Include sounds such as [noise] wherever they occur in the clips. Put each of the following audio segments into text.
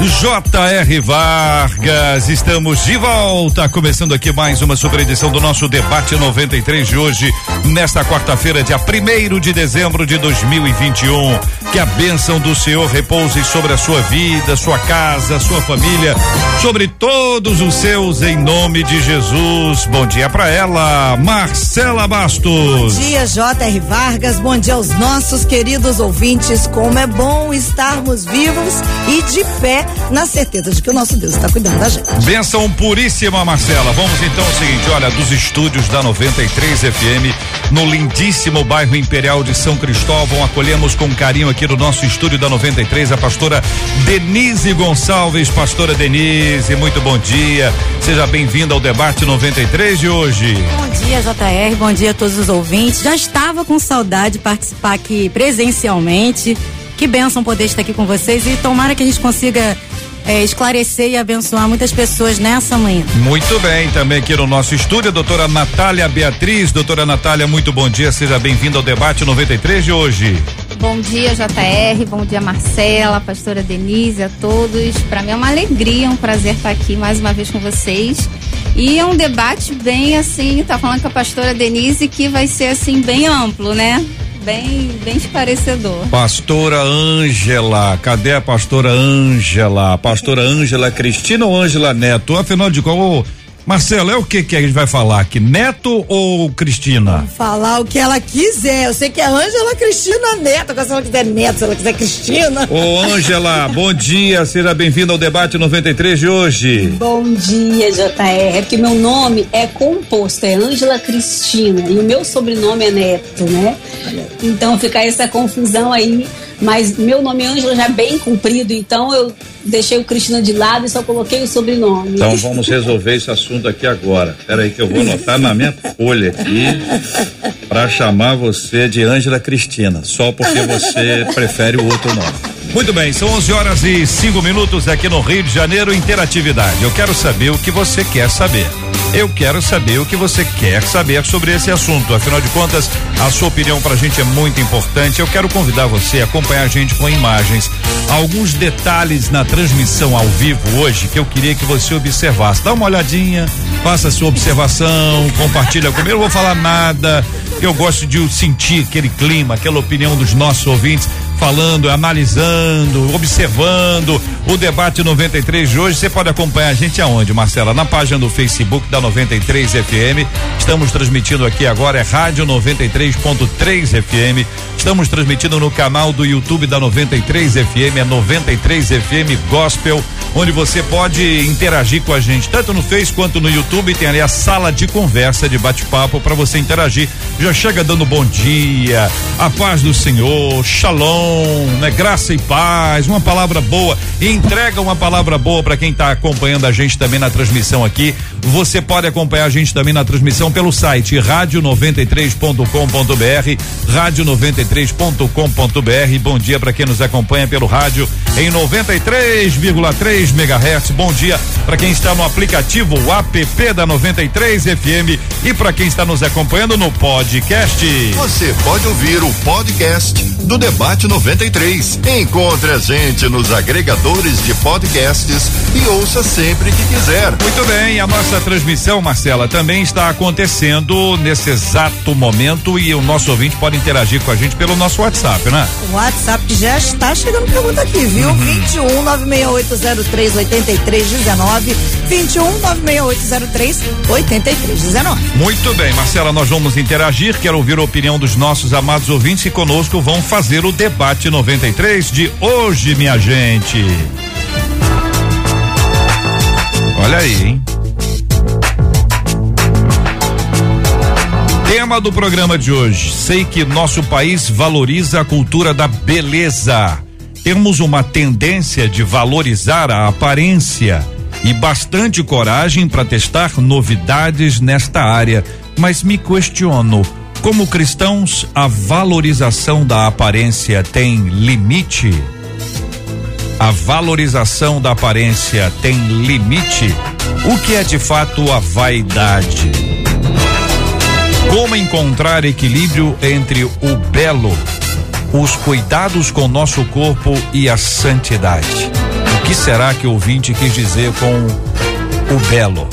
J.R. Vargas, estamos de volta, começando aqui mais uma super edição do nosso debate 93 de hoje, nesta quarta-feira, dia 1 de dezembro de 2021. Que a bênção do Senhor repouse sobre a sua vida, sua casa, sua família, sobre todos os seus, em nome de Jesus. Bom dia para ela, Marcela Bastos. Bom dia, J.R. Vargas. Bom dia aos nossos queridos ouvintes. Como é bom estarmos vivos e de pé na certeza de que o nosso Deus está cuidando da gente. Benção puríssima, Marcela. Vamos então ao seguinte, olha, dos estúdios da 93 FM, no lindíssimo bairro Imperial de São Cristóvão, acolhemos com carinho aqui no nosso estúdio da 93 a pastora Denise Gonçalves. Pastora Denise, muito bom dia. Seja bem-vinda ao debate 93 de hoje. Bom dia, JR. Bom dia a todos os ouvintes. Já estava com saudade de participar aqui presencialmente. Que bênção poder estar aqui com vocês e tomara que a gente consiga é, esclarecer e abençoar muitas pessoas nessa manhã. Muito bem, também aqui no nosso estúdio, a doutora Natália Beatriz. Doutora Natália, muito bom dia, seja bem-vinda ao debate 93 de hoje. Bom dia, JR, bom dia, Marcela, pastora Denise, a todos. Para mim é uma alegria, um prazer estar aqui mais uma vez com vocês. E é um debate bem assim, tá falando com a pastora Denise que vai ser assim bem amplo, né? Bem, bem esclarecedor. Pastora Ângela, cadê a pastora Ângela? Pastora Ângela Cristina ou Ângela Neto? Afinal de contas, Marcelo, é o que que a gente vai falar aqui? Neto ou Cristina? Vamos falar o que ela quiser. Eu sei que é Ângela Cristina Neto. Se ela quiser Neto, se ela quiser Cristina. Ô, Ângela, [laughs] bom dia. Seja bem-vinda ao debate 93 de hoje. Bom dia, JR. É porque meu nome é composto, é Ângela Cristina. E o meu sobrenome é Neto, né? Então fica essa confusão aí mas meu nome é Ângela já é bem comprido, então eu deixei o Cristina de lado e só coloquei o sobrenome. Então vamos resolver esse assunto aqui agora. Espera aí que eu vou anotar na minha folha aqui para chamar você de Ângela Cristina, só porque você prefere o outro nome. Muito bem, são 11 horas e 5 minutos aqui no Rio de Janeiro, interatividade. Eu quero saber o que você quer saber. Eu quero saber o que você quer saber sobre esse assunto. Afinal de contas, a sua opinião para a gente é muito importante. Eu quero convidar você a acompanhar a gente com imagens. Alguns detalhes na transmissão ao vivo hoje que eu queria que você observasse. Dá uma olhadinha, faça a sua observação, compartilha comigo. Eu não vou falar nada. Eu gosto de sentir aquele clima, aquela opinião dos nossos ouvintes falando, analisando, observando o debate 93 de hoje. Você pode acompanhar a gente aonde, Marcela? Na página do Facebook da 93 FM. Estamos transmitindo aqui agora é Rádio 93.3 FM. Estamos transmitindo no canal do YouTube da 93 FM, é 93 FM Gospel, onde você pode interagir com a gente, tanto no Face quanto no YouTube. Tem ali a sala de conversa, de bate-papo para você interagir. Já chega dando bom dia, a paz do Senhor, shalom né? Graça e paz, uma palavra boa. Entrega uma palavra boa para quem está acompanhando a gente também na transmissão aqui. Você pode acompanhar a gente também na transmissão pelo site rádio93.com.br, rádio93.com.br. Bom dia para quem nos acompanha pelo rádio em 93,3 MHz. Bom dia para quem está no aplicativo app da 93 FM e para quem está nos acompanhando no podcast. Você pode ouvir o podcast do Debate 93. Encontre a gente nos agregadores de podcasts e ouça sempre que quiser. Muito bem, a nossa transmissão, Marcela, também está acontecendo nesse exato momento e o nosso ouvinte pode interagir com a gente pelo nosso WhatsApp, né? O WhatsApp que já está chegando pergunta aqui, viu? Uhum. 21 96803 8319 21 96803 8319. Muito bem, Marcela, nós vamos interagir. Quero ouvir a opinião dos nossos amados ouvintes e conosco vão fazer o debate 93 de hoje, minha gente. Olha aí, hein? Tema do programa de hoje. Sei que nosso país valoriza a cultura da beleza. temos uma tendência de valorizar a aparência e bastante coragem para testar novidades nesta área, mas me questiono. Como cristãos, a valorização da aparência tem limite? A valorização da aparência tem limite? O que é de fato a vaidade? Como encontrar equilíbrio entre o belo, os cuidados com nosso corpo e a santidade? O que será que o ouvinte quis dizer com o belo?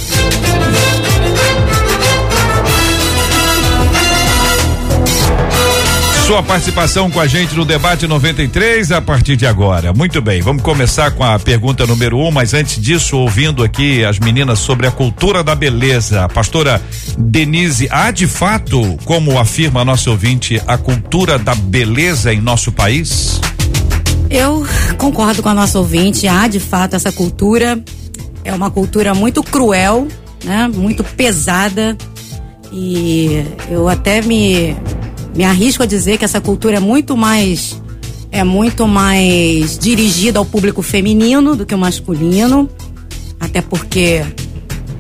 Sua participação com a gente no debate 93 a partir de agora. Muito bem, vamos começar com a pergunta número um, mas antes disso, ouvindo aqui as meninas sobre a cultura da beleza. Pastora Denise, há de fato, como afirma a nossa ouvinte, a cultura da beleza em nosso país? Eu concordo com a nossa ouvinte, há de fato essa cultura. É uma cultura muito cruel, né? Muito pesada. E eu até me me arrisco a dizer que essa cultura é muito mais é muito mais dirigida ao público feminino do que o masculino, até porque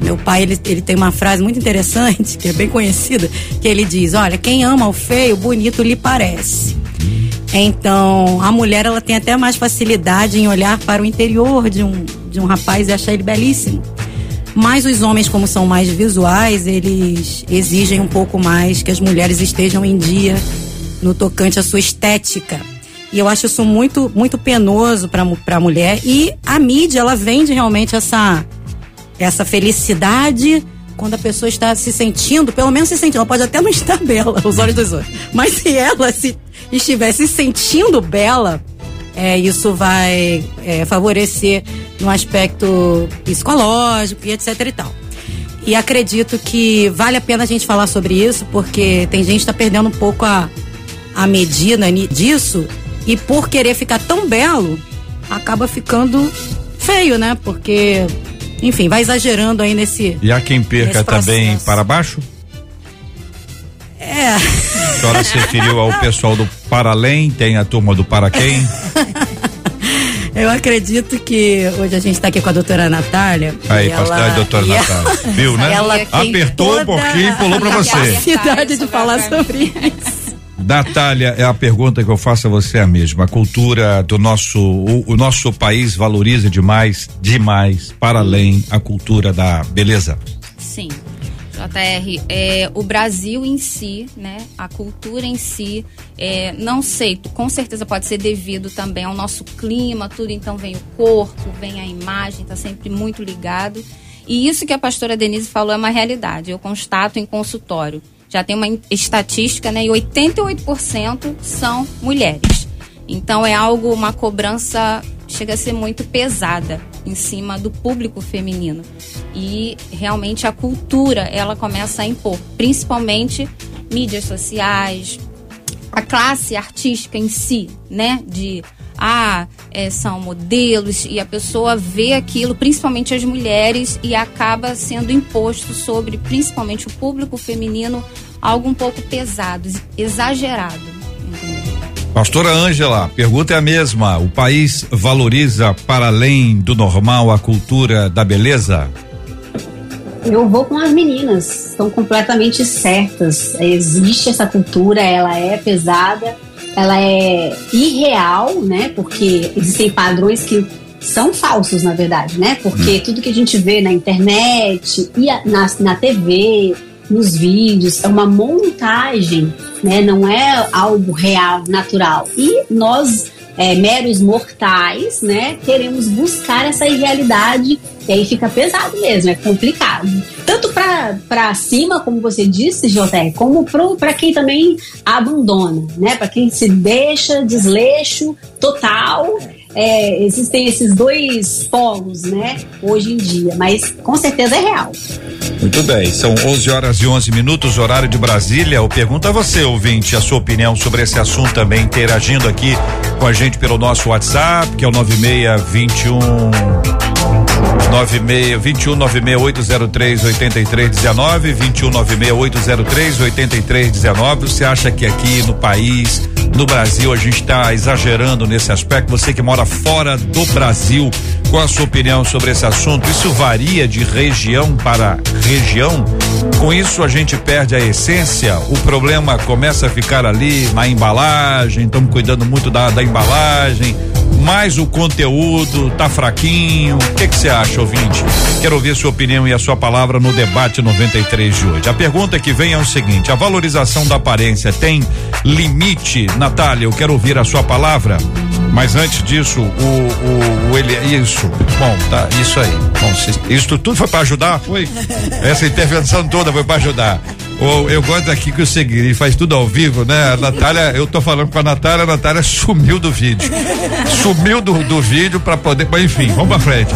meu pai ele, ele tem uma frase muito interessante [laughs] que é bem conhecida que ele diz olha quem ama o feio bonito lhe parece. Então a mulher ela tem até mais facilidade em olhar para o interior de um de um rapaz e achar ele belíssimo mas os homens, como são mais visuais, eles exigem um pouco mais que as mulheres estejam em dia no tocante à sua estética. E eu acho isso muito, muito penoso para a mulher. E a mídia, ela vende realmente essa, essa felicidade quando a pessoa está se sentindo, pelo menos se sentindo, ela pode até não estar bela aos olhos dos outros, mas se ela se estiver se sentindo bela, é, isso vai é, favorecer no aspecto psicológico e etc e tal. E acredito que vale a pena a gente falar sobre isso, porque tem gente que está perdendo um pouco a, a medida disso e por querer ficar tão belo, acaba ficando feio, né? Porque, enfim, vai exagerando aí nesse. E há quem perca também para baixo? É. A senhora se referiu ao pessoal do Para Além, tem a turma do Para Quem? Eu acredito que hoje a gente está aqui com a doutora Natália. Aí, pastor, doutora Natália. Ela, Viu, né? Ela Apertou um pouquinho e pulou para você. Cidade de falar sobre isso. Natália, é a pergunta que eu faço a você a mesma. A cultura do nosso, o, o nosso país valoriza demais, demais, para além a cultura da beleza. Sim. JR, é, o Brasil em si, né, a cultura em si, é, não sei, com certeza pode ser devido também ao nosso clima, tudo, então vem o corpo, vem a imagem, está sempre muito ligado. E isso que a pastora Denise falou é uma realidade, eu constato em consultório. Já tem uma estatística, né, e 88% são mulheres. Então é algo, uma cobrança chega a ser muito pesada em cima do público feminino. E realmente a cultura, ela começa a impor, principalmente mídias sociais, a classe artística em si, né? De ah, é, são modelos e a pessoa vê aquilo, principalmente as mulheres, e acaba sendo imposto sobre, principalmente o público feminino, algo um pouco pesado, exagerado. Pastora Ângela, pergunta é a mesma. O país valoriza para além do normal a cultura da beleza? Eu vou com as meninas, estão completamente certas. Existe essa cultura, ela é pesada, ela é irreal, né? Porque existem padrões que são falsos, na verdade, né? Porque hum. tudo que a gente vê na internet e na, na TV, nos vídeos, é uma montagem, né? Não é algo real, natural. E nós, é, meros mortais, né, queremos buscar essa irrealidade e aí fica pesado mesmo, é complicado. Tanto para cima, como você disse, José, como para quem também abandona, né? Para quem se deixa desleixo total é, existem esses dois polos, né, hoje em dia, mas com certeza é real. Muito bem, são 11 horas e 11 minutos, horário de Brasília. Eu pergunto a você, ouvinte, a sua opinião sobre esse assunto também, interagindo aqui com a gente pelo nosso WhatsApp, que é o 9621 96 21 96803 8319 21 96803 8319. Você acha que aqui no país no Brasil a gente está exagerando nesse aspecto. Você que mora fora do Brasil, qual a sua opinião sobre esse assunto? Isso varia de região para região? Com isso a gente perde a essência, o problema começa a ficar ali na embalagem, estamos cuidando muito da, da embalagem mas o conteúdo tá fraquinho. O que você acha, ouvinte? Quero ouvir sua opinião e a sua palavra no debate 93 de hoje. A pergunta que vem é o seguinte: a valorização da aparência tem limite? Natália, eu quero ouvir a sua palavra. Mas antes disso, o, o, o ele isso. Bom, tá, isso aí. Bom, isso tudo foi para ajudar, foi? Essa intervenção toda foi para ajudar. Oh, eu gosto aqui que o seguinte, ele faz tudo ao vivo, né? A Natália, eu tô falando com a Natália, a Natália sumiu do vídeo. Sumiu do, do vídeo para poder. Mas enfim, vamos pra frente.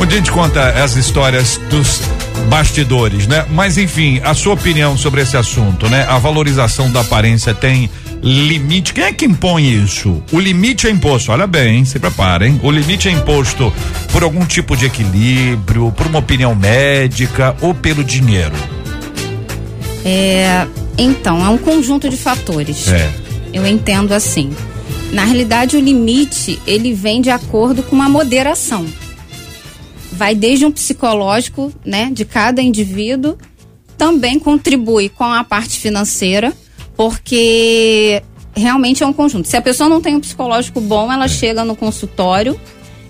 Onde a gente conta as histórias dos bastidores, né? Mas enfim, a sua opinião sobre esse assunto, né? A valorização da aparência tem limite. Quem é que impõe isso? O limite é imposto, olha bem, se preparem. O limite é imposto por algum tipo de equilíbrio, por uma opinião médica ou pelo dinheiro. É, então, é um conjunto de fatores. É. Eu entendo assim. Na realidade, o limite ele vem de acordo com uma moderação. Vai desde um psicológico, né, de cada indivíduo, também contribui com a parte financeira, porque realmente é um conjunto. Se a pessoa não tem um psicológico bom, ela é. chega no consultório,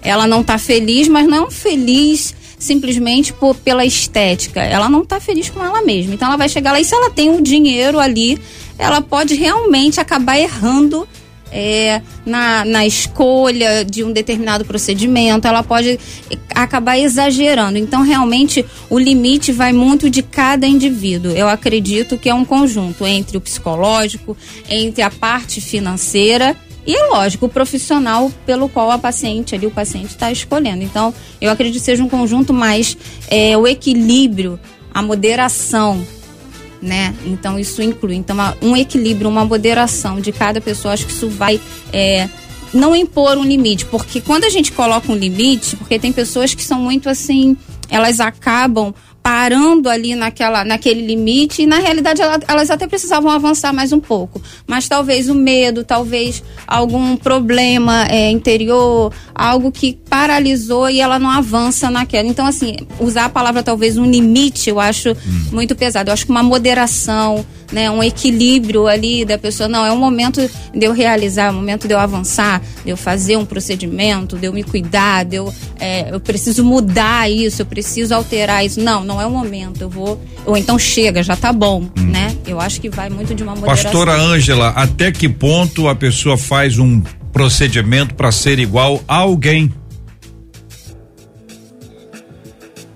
ela não está feliz, mas não é um feliz simplesmente por, pela estética. Ela não está feliz com ela mesma. Então ela vai chegar lá e se ela tem o dinheiro ali, ela pode realmente acabar errando é, na, na escolha de um determinado procedimento, ela pode acabar exagerando. Então, realmente, o limite vai muito de cada indivíduo. Eu acredito que é um conjunto entre o psicológico, entre a parte financeira e é lógico, o profissional pelo qual a paciente ali, o paciente está escolhendo. Então, eu acredito que seja um conjunto mais é, o equilíbrio, a moderação, né? Então, isso inclui. Então, um equilíbrio, uma moderação de cada pessoa, acho que isso vai. É, não impor um limite, porque quando a gente coloca um limite, porque tem pessoas que são muito assim, elas acabam parando ali naquela, naquele limite e na realidade elas até precisavam avançar mais um pouco, mas talvez o medo, talvez algum problema é, interior, algo que paralisou e ela não avança naquela. Então assim, usar a palavra talvez um limite, eu acho hum. muito pesado. Eu acho que uma moderação, né, um equilíbrio ali da pessoa. Não, é um momento de eu realizar, é um momento de eu avançar, de eu fazer um procedimento, de eu me cuidar, de eu, é, eu preciso mudar isso, eu preciso alterar isso. Não, não é o momento. Eu vou. Ou então chega, já tá bom, hum. né? Eu acho que vai muito de uma moderação. Pastora Ângela, até que ponto a pessoa faz um procedimento para ser igual a alguém?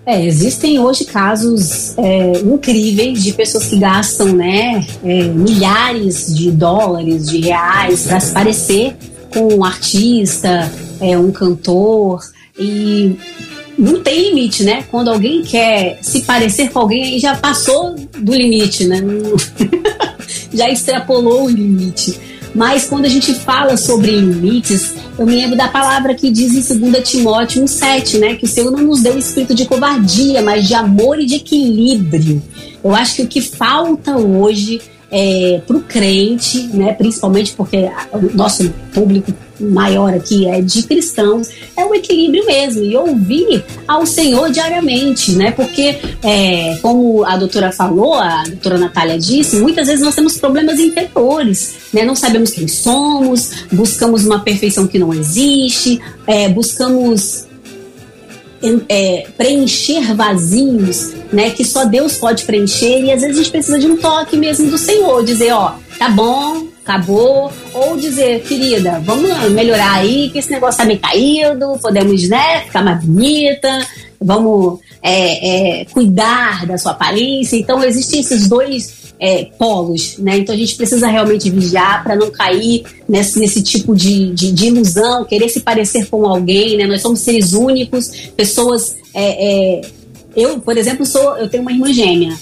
É, existem hoje casos é, incríveis de pessoas que gastam né, é, milhares de dólares, de reais para se parecer com um artista, é, um cantor e não tem limite, né? Quando alguém quer se parecer com alguém, aí já passou do limite, né? [laughs] já extrapolou o limite. Mas quando a gente fala sobre limites, eu me lembro da palavra que diz em 2 Timóteo 1,7, né? Que o Senhor não nos deu espírito de covardia, mas de amor e de equilíbrio. Eu acho que o que falta hoje é, para o crente, né, principalmente porque o nosso público maior aqui é de cristãos, é o equilíbrio mesmo e ouvir ao Senhor diariamente, né? Porque, é, como a doutora falou, a doutora Natália disse, muitas vezes nós temos problemas interiores, né? Não sabemos quem somos, buscamos uma perfeição que não existe, é, buscamos é, preencher vazios, né? Que só Deus pode preencher e às vezes a gente precisa de um toque mesmo do Senhor, dizer, ó, tá bom, acabou, ou dizer, querida, vamos melhorar aí, que esse negócio tá meio caído, podemos, né, ficar mais bonita, vamos é, é, cuidar da sua aparência. Então existem esses dois é, polos, né? Então a gente precisa realmente vigiar para não cair nesse, nesse tipo de, de, de, ilusão, querer se parecer com alguém, né? Nós somos seres únicos, pessoas. É, é, eu, por exemplo, sou, eu tenho uma irmã gêmea.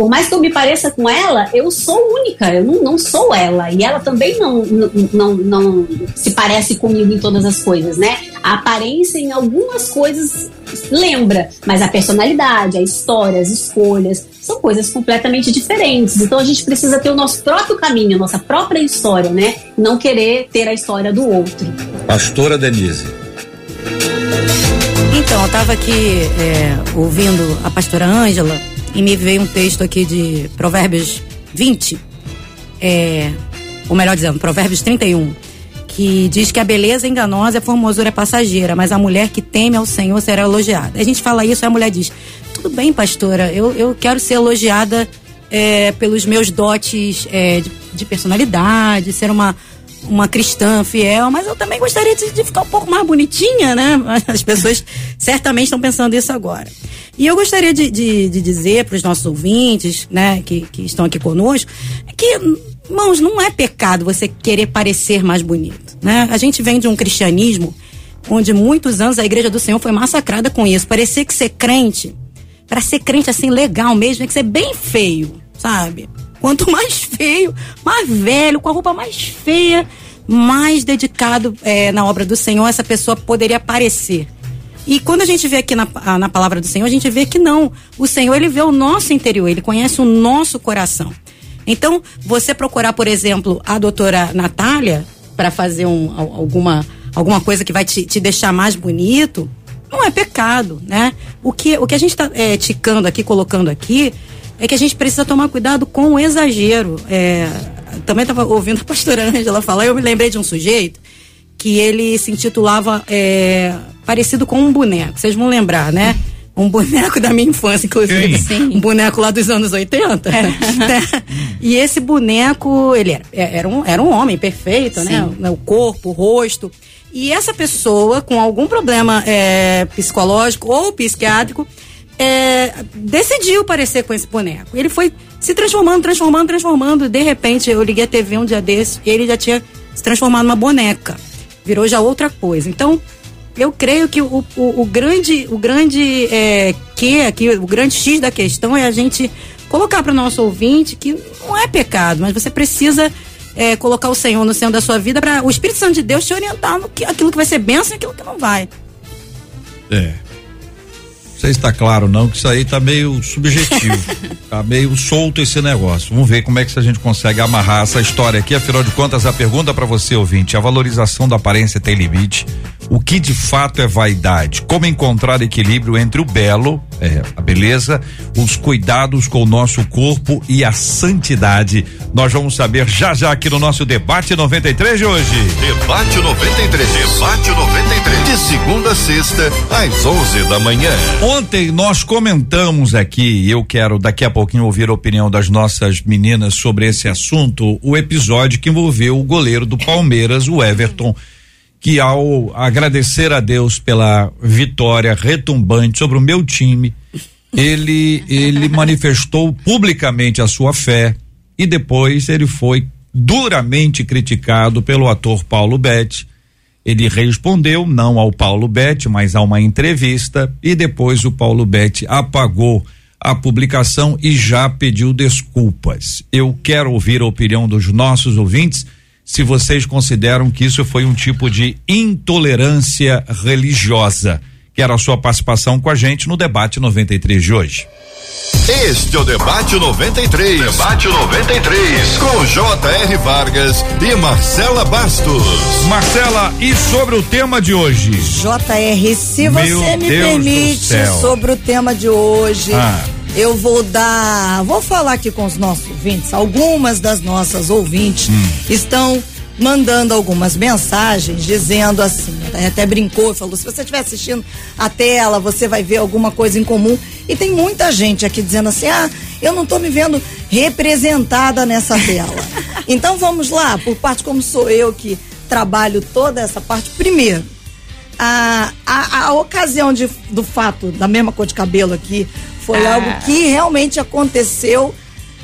Por mais que eu me pareça com ela, eu sou única, eu não, não sou ela. E ela também não, não, não, não se parece comigo em todas as coisas, né? A aparência em algumas coisas lembra, mas a personalidade, a história, as escolhas são coisas completamente diferentes. Então a gente precisa ter o nosso próprio caminho, a nossa própria história, né? Não querer ter a história do outro. Pastora Denise. Então, eu estava aqui é, ouvindo a pastora Ângela e me veio um texto aqui de Provérbios 20, é, ou melhor dizendo, Provérbios 31, que diz que a beleza é enganosa e a formosura é passageira, mas a mulher que teme ao Senhor será elogiada. A gente fala isso e a mulher diz: tudo bem, pastora, eu, eu quero ser elogiada é, pelos meus dotes é, de, de personalidade, ser uma uma cristã fiel, mas eu também gostaria de, de, ficar um pouco mais bonitinha, né? [laughs] As pessoas certamente estão pensando isso agora. E eu gostaria de, de, de dizer para os nossos ouvintes, né, que, que estão aqui conosco, que, irmãos, não é pecado você querer parecer mais bonito, né? A gente vem de um cristianismo onde muitos anos a igreja do Senhor foi massacrada com isso. Parecia que ser crente, para ser crente assim legal mesmo, tem que ser bem feio, sabe? Quanto mais feio, mais velho, com a roupa mais feia, mais dedicado é, na obra do Senhor essa pessoa poderia parecer. E quando a gente vê aqui na, na palavra do Senhor, a gente vê que não. O Senhor, ele vê o nosso interior, ele conhece o nosso coração. Então, você procurar, por exemplo, a doutora Natália para fazer um, alguma, alguma coisa que vai te, te deixar mais bonito, não é pecado, né? O que, o que a gente está é, ticando aqui, colocando aqui, é que a gente precisa tomar cuidado com o exagero. É, também estava ouvindo a pastora Angela falar, eu me lembrei de um sujeito que ele se intitulava é, parecido com um boneco. Vocês vão lembrar, né? Um boneco da minha infância, inclusive. Sim. Um boneco lá dos anos 80. É. Né? e esse boneco, ele era, é, era, um, era um homem perfeito, né? Sim. né? O corpo, o rosto. E essa pessoa, com algum problema é, psicológico ou psiquiátrico, é, decidiu parecer com esse boneco. Ele foi se transformando, transformando, transformando. De repente, eu liguei a TV um dia desse e ele já tinha se transformado numa boneca. Virou já outra coisa. Então, eu creio que o, o, o grande, o grande é, que aqui, o grande X da questão é a gente colocar para o nosso ouvinte que não é pecado, mas você precisa é, colocar o Senhor no centro da sua vida para o Espírito Santo de Deus te orientar no que, aquilo que vai ser bênção e aquilo que não vai. É sei se está claro não, que isso aí tá meio subjetivo. [laughs] tá meio solto esse negócio. Vamos ver como é que a gente consegue amarrar essa história aqui. Afinal de contas, a pergunta para você, ouvinte, a valorização da aparência tem limite? O que de fato é vaidade? Como encontrar equilíbrio entre o belo, é, a beleza, os cuidados com o nosso corpo e a santidade? Nós vamos saber já já aqui no nosso debate 93 de hoje. Debate 93, debate 93, de segunda a sexta às 11 da manhã. Ontem nós comentamos aqui, eu quero daqui a pouquinho ouvir a opinião das nossas meninas sobre esse assunto, o episódio que envolveu o goleiro do Palmeiras, o Everton que ao agradecer a Deus pela vitória retumbante sobre o meu time, ele ele [laughs] manifestou publicamente a sua fé e depois ele foi duramente criticado pelo ator Paulo Betti. Ele respondeu não ao Paulo Betti, mas a uma entrevista e depois o Paulo Betti apagou a publicação e já pediu desculpas. Eu quero ouvir a opinião dos nossos ouvintes se vocês consideram que isso foi um tipo de intolerância religiosa. Quero a sua participação com a gente no debate 93 de hoje. Este é o Debate 93. Debate 93. Com J.R. Vargas e Marcela Bastos. Marcela, e sobre o tema de hoje? J.R., se você Meu me Deus permite, sobre o tema de hoje. Ah eu vou dar, vou falar aqui com os nossos ouvintes. Algumas das nossas ouvintes hum. estão mandando algumas mensagens dizendo assim, até brincou, falou: se você estiver assistindo a tela, você vai ver alguma coisa em comum. E tem muita gente aqui dizendo assim: ah, eu não estou me vendo representada nessa tela. [laughs] então vamos lá, por parte como sou eu que trabalho toda essa parte. Primeiro, a, a, a ocasião de, do fato da mesma cor de cabelo aqui foi ah. algo que realmente aconteceu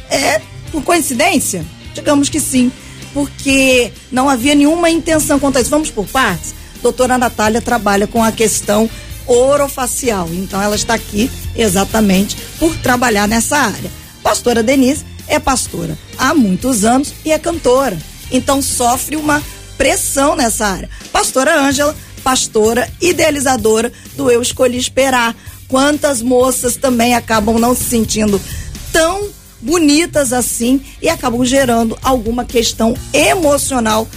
é, por coincidência? Digamos que sim, porque não havia nenhuma intenção quanto a isso. Vamos por partes? Doutora Natália trabalha com a questão orofacial, então ela está aqui exatamente por trabalhar nessa área. Pastora Denise é pastora há muitos anos e é cantora, então sofre uma pressão nessa área. Pastora Ângela pastora idealizadora do Eu Escolhi Esperar. Quantas moças também acabam não se sentindo tão bonitas assim e acabam gerando alguma questão emocional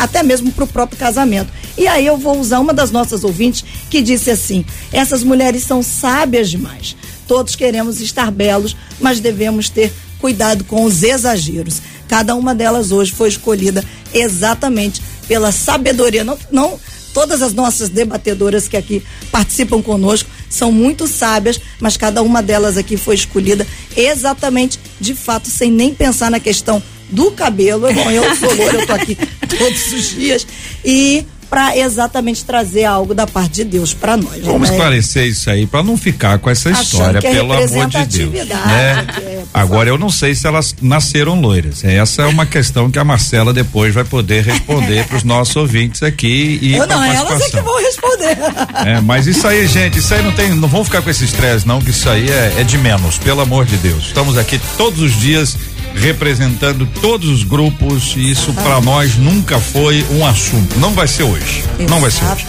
até mesmo para o próprio casamento. E aí eu vou usar uma das nossas ouvintes que disse assim: essas mulheres são sábias demais. Todos queremos estar belos, mas devemos ter cuidado com os exageros. Cada uma delas hoje foi escolhida exatamente pela sabedoria. Não, não todas as nossas debatedoras que aqui participam conosco são muito sábias, mas cada uma delas aqui foi escolhida exatamente, de fato, sem nem pensar na questão do cabelo. Bom, eu sou loura, eu tô aqui [laughs] todos os dias. E para exatamente trazer algo da parte de Deus para nós. Vamos né? esclarecer isso aí para não ficar com essa história, é pelo amor de Deus. Né? É, Agora eu não sei se elas nasceram loiras. Essa é uma questão que a Marcela depois vai poder responder para os nossos ouvintes aqui e eu não, elas é que vão responder. É, mas isso aí, gente, isso aí não tem, não vão ficar com esse estresse não, que isso aí é, é de menos, pelo amor de Deus. Estamos aqui todos os dias representando todos os grupos e isso para nós nunca foi um assunto. Não vai ser hoje. Exatamente. Não vai ser hoje.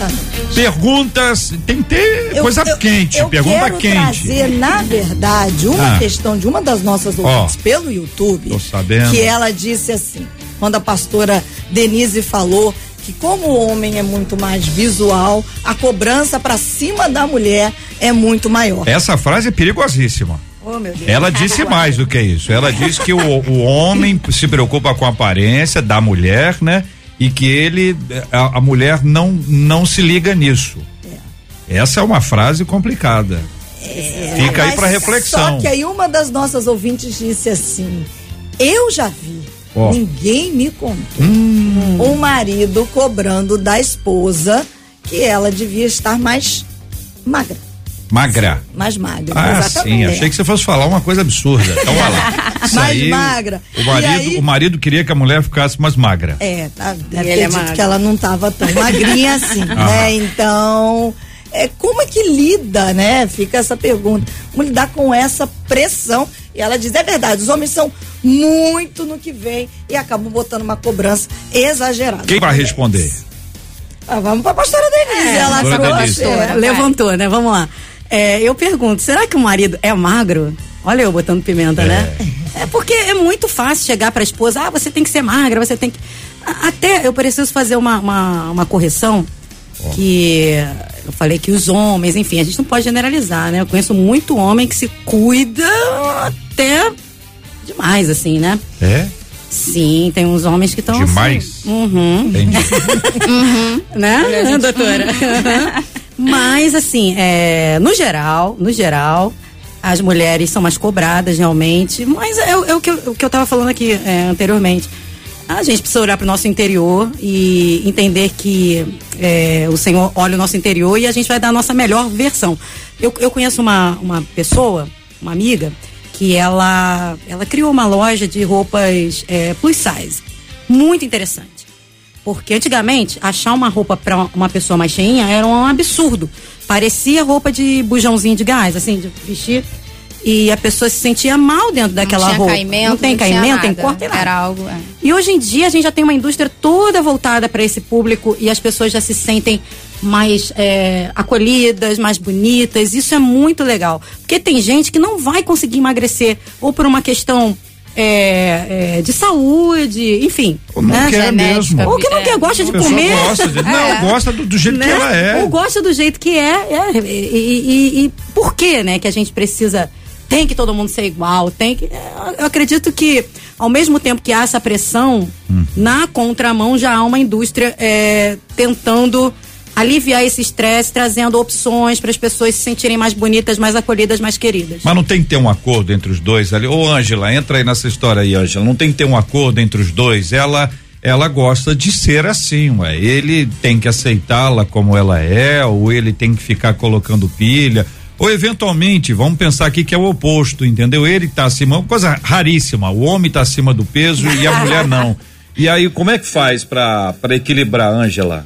Perguntas, tem que ter eu, coisa eu, quente, eu pergunta quero quente. trazer, na verdade, uma ah. questão de uma das nossas ouvintes oh, pelo YouTube. Tô sabendo. Que ela disse assim, quando a pastora Denise falou que como o homem é muito mais visual, a cobrança para cima da mulher é muito maior. Essa frase é perigosíssima. Oh, ela disse mais do que isso. Ela disse que o, o homem se preocupa com a aparência da mulher, né? E que ele, a, a mulher não, não se liga nisso. É. Essa é uma frase complicada. É, Fica aí para reflexão. Só que aí uma das nossas ouvintes disse assim: Eu já vi, oh. ninguém me contou. Hum. Um marido cobrando da esposa que ela devia estar mais magra. Magra. Mais magra. Ah, exatamente. sim. Achei que você fosse falar uma coisa absurda. Então vai lá. [laughs] mais aí, magra. O marido, aí, o marido queria que a mulher ficasse mais magra. É, tá, deve ter é dito que ela não estava tão [laughs] magrinha assim, ah. né? Então, é, como é que lida, né? Fica essa pergunta. Como lidar com essa pressão? E ela diz, é verdade, os homens são muito no que vem e acabam botando uma cobrança exagerada. Quem vai responder? Ah, vamos para a pastora Denise. É, ela trouxe, é, levantou, né? Vamos lá. É, eu pergunto, será que o marido é magro? Olha eu botando pimenta, é. né? É porque é muito fácil chegar para a esposa, ah, você tem que ser magra, você tem que. Até eu preciso fazer uma, uma, uma correção oh. que eu falei que os homens, enfim, a gente não pode generalizar, né? Eu conheço muito homem que se cuida até demais, assim, né? É? Sim, tem uns homens que estão. Assim. Demais? Assim. Uhum. Entendi. [laughs] uhum. Né, doutora? [laughs] Mas, assim, é, no geral, no geral, as mulheres são mais cobradas realmente. Mas é, é o, que eu, o que eu tava falando aqui é, anteriormente. A gente precisa olhar para o nosso interior e entender que é, o Senhor olha o nosso interior e a gente vai dar a nossa melhor versão. Eu, eu conheço uma, uma pessoa, uma amiga, que ela, ela criou uma loja de roupas é, plus size. Muito interessante. Porque antigamente, achar uma roupa para uma pessoa mais cheinha era um absurdo. Parecia roupa de bujãozinho de gás, assim, de vestir. E a pessoa se sentia mal dentro daquela não roupa. Caimento, não tem não caimento, tem corte, nada. Era algo. É. E hoje em dia a gente já tem uma indústria toda voltada para esse público e as pessoas já se sentem mais é, acolhidas, mais bonitas. Isso é muito legal. Porque tem gente que não vai conseguir emagrecer ou por uma questão é, é, de saúde, enfim. Ou não né? quer mesmo. Ou que não quer, gosta de comer. Gosta de, não, é. gosta do, do jeito né? que ela é. Ou gosta do jeito que é. é e, e, e, por que, né, que a gente precisa. Tem que todo mundo ser igual, tem que. Eu acredito que, ao mesmo tempo que há essa pressão, hum. na contramão já há uma indústria é, tentando aliviar esse estresse, trazendo opções para as pessoas se sentirem mais bonitas, mais acolhidas, mais queridas. Mas não tem que ter um acordo entre os dois ali. Ô, Ângela, entra aí nessa história aí, Ângela. Não tem que ter um acordo entre os dois. Ela ela gosta de ser assim, ué. Ele tem que aceitá-la como ela é, ou ele tem que ficar colocando pilha. Ou eventualmente, vamos pensar aqui que é o oposto, entendeu? Ele está acima, uma coisa raríssima. O homem está acima do peso e a mulher não. [laughs] E aí, como é que faz para equilibrar, Ângela?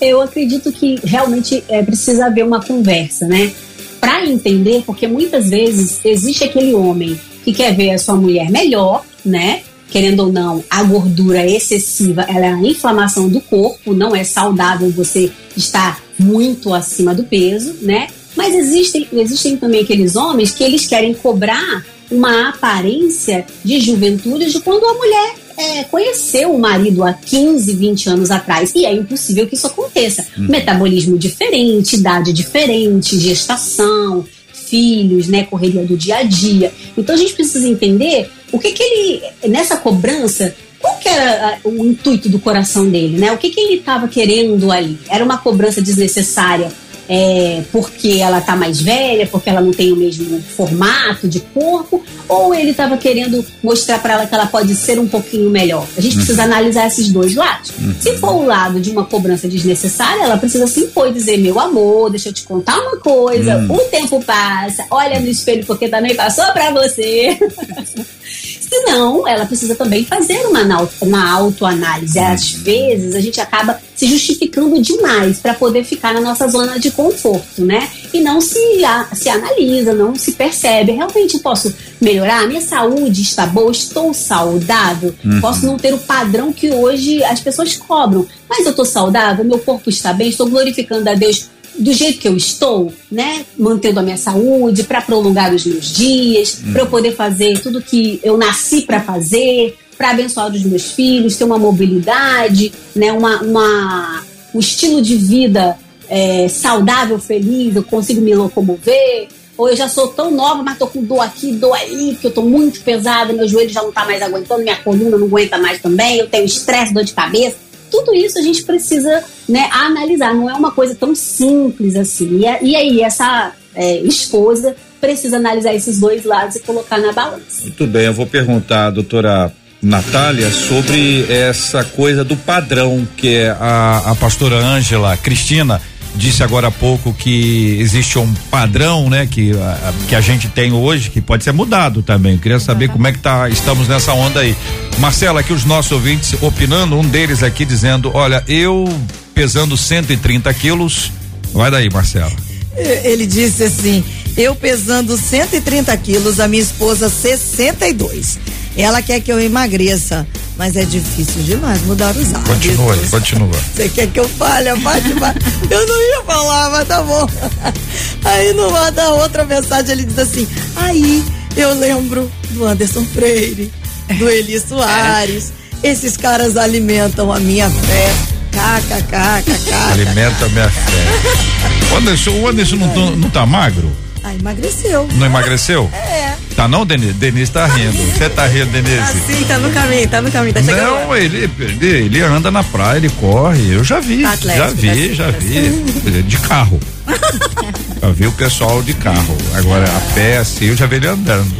Eu acredito que realmente é, precisa haver uma conversa, né? Para entender, porque muitas vezes existe aquele homem que quer ver a sua mulher melhor, né? querendo ou não, a gordura excessiva, ela é a inflamação do corpo, não é saudável você estar muito acima do peso, né? Mas existem, existem também aqueles homens que eles querem cobrar uma aparência de juventude de quando a mulher é, conheceu o marido há 15, 20 anos atrás. E é impossível que isso aconteça. Uhum. Metabolismo diferente, idade diferente, gestação, filhos, né, correria do dia a dia. Então a gente precisa entender o que que ele, nessa cobrança, qual que era o intuito do coração dele, né? O que que ele estava querendo ali? Era uma cobrança desnecessária é, porque ela tá mais velha, porque ela não tem o mesmo formato de corpo, ou ele estava querendo mostrar para ela que ela pode ser um pouquinho melhor. A gente uhum. precisa analisar esses dois lados. Uhum. Se for o lado de uma cobrança desnecessária, ela precisa se impor e dizer: meu amor, deixa eu te contar uma coisa, uhum. o tempo passa, olha no espelho porque também passou para você. [laughs] Senão, ela precisa também fazer uma, uma autoanálise. Às vezes, a gente acaba se justificando demais para poder ficar na nossa zona de conforto, né? E não se, se analisa, não se percebe. Realmente posso melhorar? Minha saúde está boa? Estou saudável? Uhum. Posso não ter o padrão que hoje as pessoas cobram, mas eu estou saudável? Meu corpo está bem? Estou glorificando a Deus do jeito que eu estou, né? Mantendo a minha saúde, para prolongar os meus dias, hum. para eu poder fazer tudo que eu nasci para fazer, para abençoar os meus filhos, ter uma mobilidade, né? Uma, uma um estilo de vida é, saudável, feliz, eu consigo me locomover. Ou eu já sou tão nova, mas tô com dor aqui, dor aí, porque eu tô muito pesada, meu joelho já não tá mais aguentando, minha coluna não aguenta mais também, eu tenho estresse, dor de cabeça tudo isso a gente precisa né, analisar, não é uma coisa tão simples assim. E, e aí, essa é, esposa precisa analisar esses dois lados e colocar na balança. Muito bem, eu vou perguntar, doutora Natália, sobre essa coisa do padrão que é a, a pastora Ângela Cristina disse agora há pouco que existe um padrão, né, que a, que a gente tem hoje, que pode ser mudado também. Eu queria saber como é que tá, estamos nessa onda aí. Marcela, aqui os nossos ouvintes opinando, um deles aqui dizendo, olha, eu pesando 130 quilos, vai daí, Marcela. Ele disse assim, eu pesando 130 quilos, a minha esposa 62. Ela quer que eu emagreça. Mas é difícil demais mudar os hábitos. Continua [laughs] continua. Você quer que eu fale? Abate, eu não ia falar, mas tá bom. [laughs] Aí no da outra mensagem ele diz assim: aí eu lembro do Anderson Freire, do Eli Soares. Esses caras alimentam a minha fé. KKKKK. Alimenta a minha fé. [laughs] O Anderson, o Anderson não, tá, não tá magro? Ah, emagreceu. Não emagreceu? É. Tá não, Denise? Denise tá rindo. Você tá rindo, Denise? Tá sim, tá no caminho, tá no caminho, tá chegando. Não, ele, ele, ele anda na praia, ele corre. Eu já vi. Tá atlético, já vi, tá já vi. De carro. [laughs] já vi o pessoal de carro. Agora, a pé, assim, eu já vi ele andando.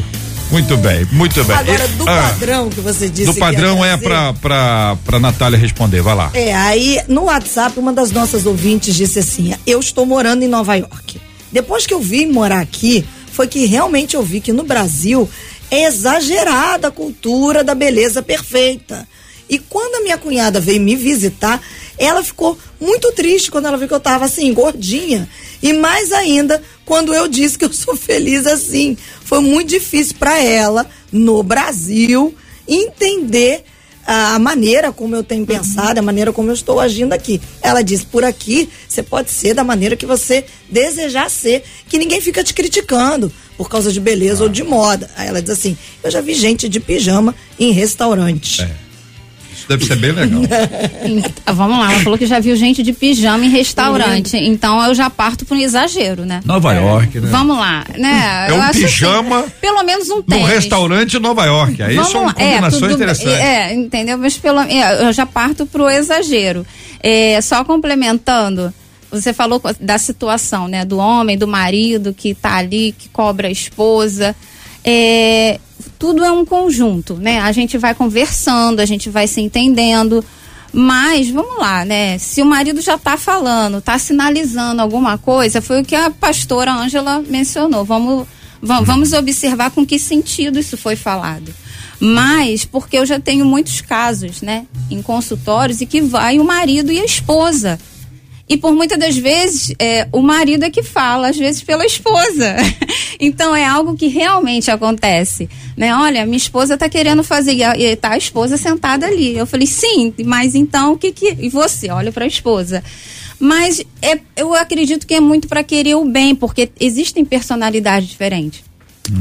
Muito bem, muito bem. Agora, do ah, padrão que você disse. Do padrão é pra, pra, pra Natália responder, vai lá. É, aí no WhatsApp, uma das nossas ouvintes disse assim: Eu estou morando em Nova York. Depois que eu vim morar aqui, foi que realmente eu vi que no Brasil é exagerada a cultura da beleza perfeita. E quando a minha cunhada veio me visitar, ela ficou muito triste quando ela viu que eu estava assim, gordinha. E mais ainda quando eu disse que eu sou feliz assim. Foi muito difícil para ela, no Brasil, entender a maneira como eu tenho pensado, a maneira como eu estou agindo aqui. Ela diz: por aqui você pode ser da maneira que você desejar ser, que ninguém fica te criticando por causa de beleza ah. ou de moda. Aí ela diz assim: eu já vi gente de pijama em restaurante. É deve ser bem legal. [laughs] Vamos lá, ela falou que já viu gente de pijama em restaurante. Então eu já parto para um exagero, né? Nova é. York, né? Vamos lá, né? É um pijama. Assim, pelo menos um tênis. No restaurante Nova York. Aí Vamos são lá. combinações é, interessantes. É, entendeu? Mas pelo, é, eu já parto para o exagero. É, só complementando você falou da situação, né, do homem, do marido que está ali, que cobra a esposa. É, tudo é um conjunto, né? A gente vai conversando, a gente vai se entendendo. Mas vamos lá, né? Se o marido já está falando, está sinalizando alguma coisa, foi o que a pastora Ângela mencionou. Vamos, vamos observar com que sentido isso foi falado. Mas porque eu já tenho muitos casos, né, em consultórios e que vai o marido e a esposa. E por muitas das vezes, é, o marido é que fala, às vezes pela esposa. [laughs] então é algo que realmente acontece. Né? Olha, minha esposa está querendo fazer, e tá a esposa sentada ali. Eu falei, sim, mas então o que que. E você? Olha para a esposa. Mas é, eu acredito que é muito para querer o bem, porque existem personalidades diferentes.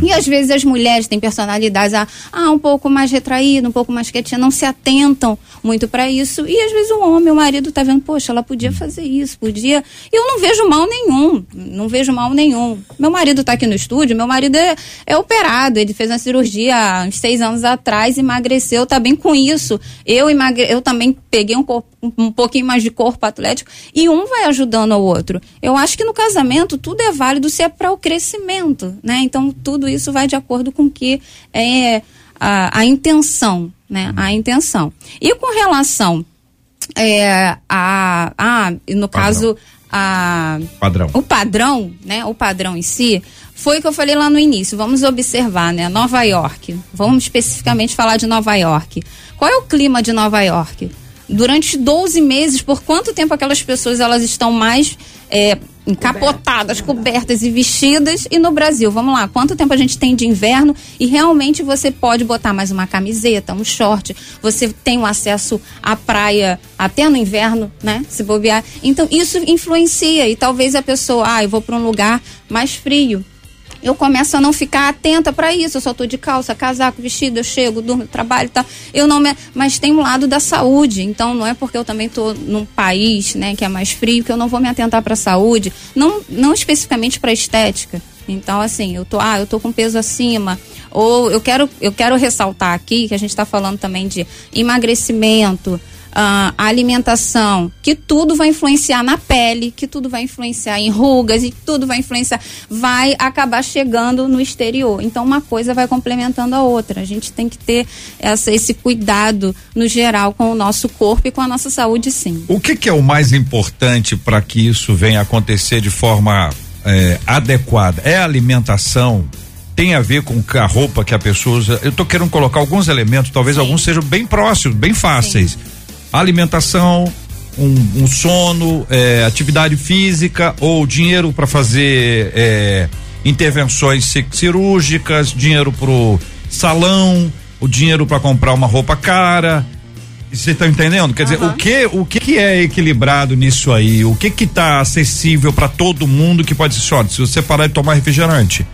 E às vezes as mulheres têm personalidades ah, um pouco mais retraída, um pouco mais quietinha, não se atentam muito para isso. E às vezes o homem, o marido tá vendo, poxa, ela podia fazer isso, podia. E eu não vejo mal nenhum, não vejo mal nenhum. Meu marido tá aqui no estúdio, meu marido é, é operado, ele fez uma cirurgia há uns seis anos atrás, emagreceu, tá bem com isso. Eu emagre... eu também peguei um, corpo, um pouquinho mais de corpo atlético e um vai ajudando ao outro. Eu acho que no casamento tudo é válido se é para o crescimento, né? Então tudo isso vai de acordo com que é a, a intenção, né? A intenção. E com relação é, a, a no padrão. caso a padrão. o padrão, né? O padrão em si foi o que eu falei lá no início. Vamos observar, né? Nova York. Vamos especificamente falar de Nova York. Qual é o clima de Nova York? Durante 12 meses, por quanto tempo aquelas pessoas elas estão mais é, encapotadas, cobertas e vestidas. E no Brasil, vamos lá, quanto tempo a gente tem de inverno e realmente você pode botar mais uma camiseta, um short, você tem um acesso à praia até no inverno, né? Se bobear. Então isso influencia e talvez a pessoa, ah, eu vou para um lugar mais frio eu começo a não ficar atenta para isso. Eu só tô de calça, casaco, vestido, eu chego, durmo, trabalho, tá. Eu não me... mas tem um lado da saúde. Então não é porque eu também tô num país, né, que é mais frio que eu não vou me atentar para a saúde, não não especificamente para estética. Então assim, eu tô, ah, eu tô com peso acima, ou eu quero eu quero ressaltar aqui que a gente está falando também de emagrecimento, a alimentação, que tudo vai influenciar na pele, que tudo vai influenciar em rugas e tudo vai influenciar, vai acabar chegando no exterior. Então uma coisa vai complementando a outra. A gente tem que ter essa, esse cuidado no geral com o nosso corpo e com a nossa saúde, sim. O que, que é o mais importante para que isso venha acontecer de forma é, adequada? É a alimentação? tem a ver com a roupa que a pessoa usa. Eu estou querendo colocar alguns elementos, talvez Sim. alguns sejam bem próximos, bem fáceis. Sim alimentação, um, um sono, é, atividade física ou dinheiro para fazer é, intervenções cirúrgicas, dinheiro pro salão, o dinheiro para comprar uma roupa cara. Você está entendendo? Quer dizer, o que o que, que é equilibrado nisso aí? O que que tá acessível para todo mundo que pode ser, olha, se você parar de tomar refrigerante,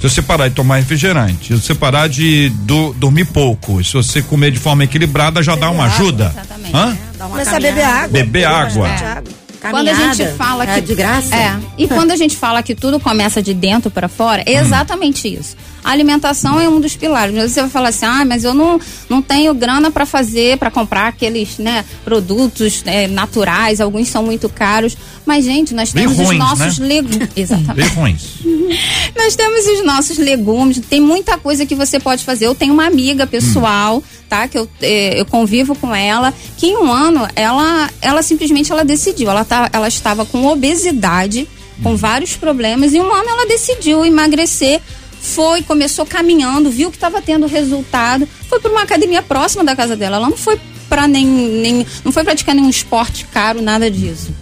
se você parar de tomar refrigerante, se você parar de do, dormir pouco, se você comer de forma equilibrada, já beber dá uma água, ajuda. Exatamente. Hã? É, Começar a beber água. Beber água. É. Quando a gente fala é que de graça. É. E [laughs] quando a gente fala que tudo começa de dentro para fora, é exatamente isso. A alimentação é um dos pilares. Você vai falar assim, ah, mas eu não, não tenho grana para fazer, para comprar aqueles né, produtos é, naturais, alguns são muito caros. Mas, gente, nós temos ruins, os nossos né? legumes. [laughs] Exatamente. Ruins. nós temos os nossos legumes, tem muita coisa que você pode fazer. Eu tenho uma amiga pessoal, hum. Tá? Que eu, é, eu convivo com ela, que em um ano ela, ela simplesmente ela decidiu. Ela, tá, ela estava com obesidade, com hum. vários problemas, e um ano ela decidiu emagrecer foi, começou caminhando, viu que estava tendo resultado, foi para uma academia próxima da casa dela. Ela não foi para nem, nem, não foi praticar nenhum esporte caro, nada disso.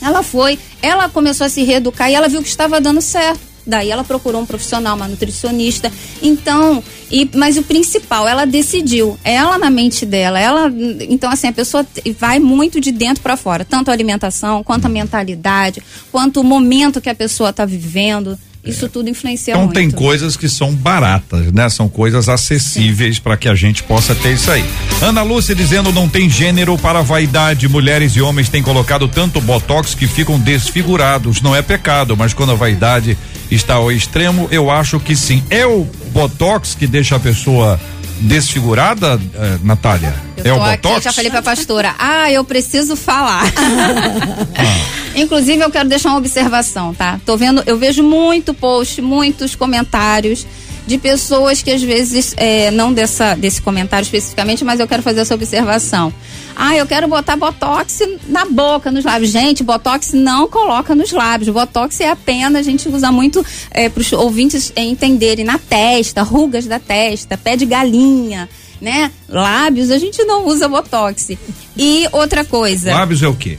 Ela foi, ela começou a se reeducar e ela viu que estava dando certo. Daí ela procurou um profissional, uma nutricionista. Então, e, mas o principal, ela decidiu, ela na mente dela, ela, então assim, a pessoa vai muito de dentro para fora, tanto a alimentação, quanto a mentalidade, quanto o momento que a pessoa está vivendo. Isso tudo influencia então, muito. Então tem coisas que são baratas, né? São coisas acessíveis para que a gente possa ter isso aí. Ana Lúcia dizendo não tem gênero para vaidade. Mulheres e homens têm colocado tanto botox que ficam desfigurados. Não é pecado, mas quando a vaidade está ao extremo, eu acho que sim. É o botox que deixa a pessoa desfigurada, eh, Natália? Eu é o Botox? Aqui, já falei pra pastora. Ah, eu preciso falar. ah. [laughs] [laughs] Inclusive, eu quero deixar uma observação, tá? Tô vendo, eu vejo muito post, muitos comentários de pessoas que às vezes, é, não dessa, desse comentário especificamente, mas eu quero fazer essa observação. Ah, eu quero botar botox na boca, nos lábios. Gente, botox não coloca nos lábios. Botox é apenas, a gente usa muito é, para os ouvintes entenderem, na testa, rugas da testa, pé de galinha, né? Lábios, a gente não usa botox. E outra coisa. Lábios é o quê?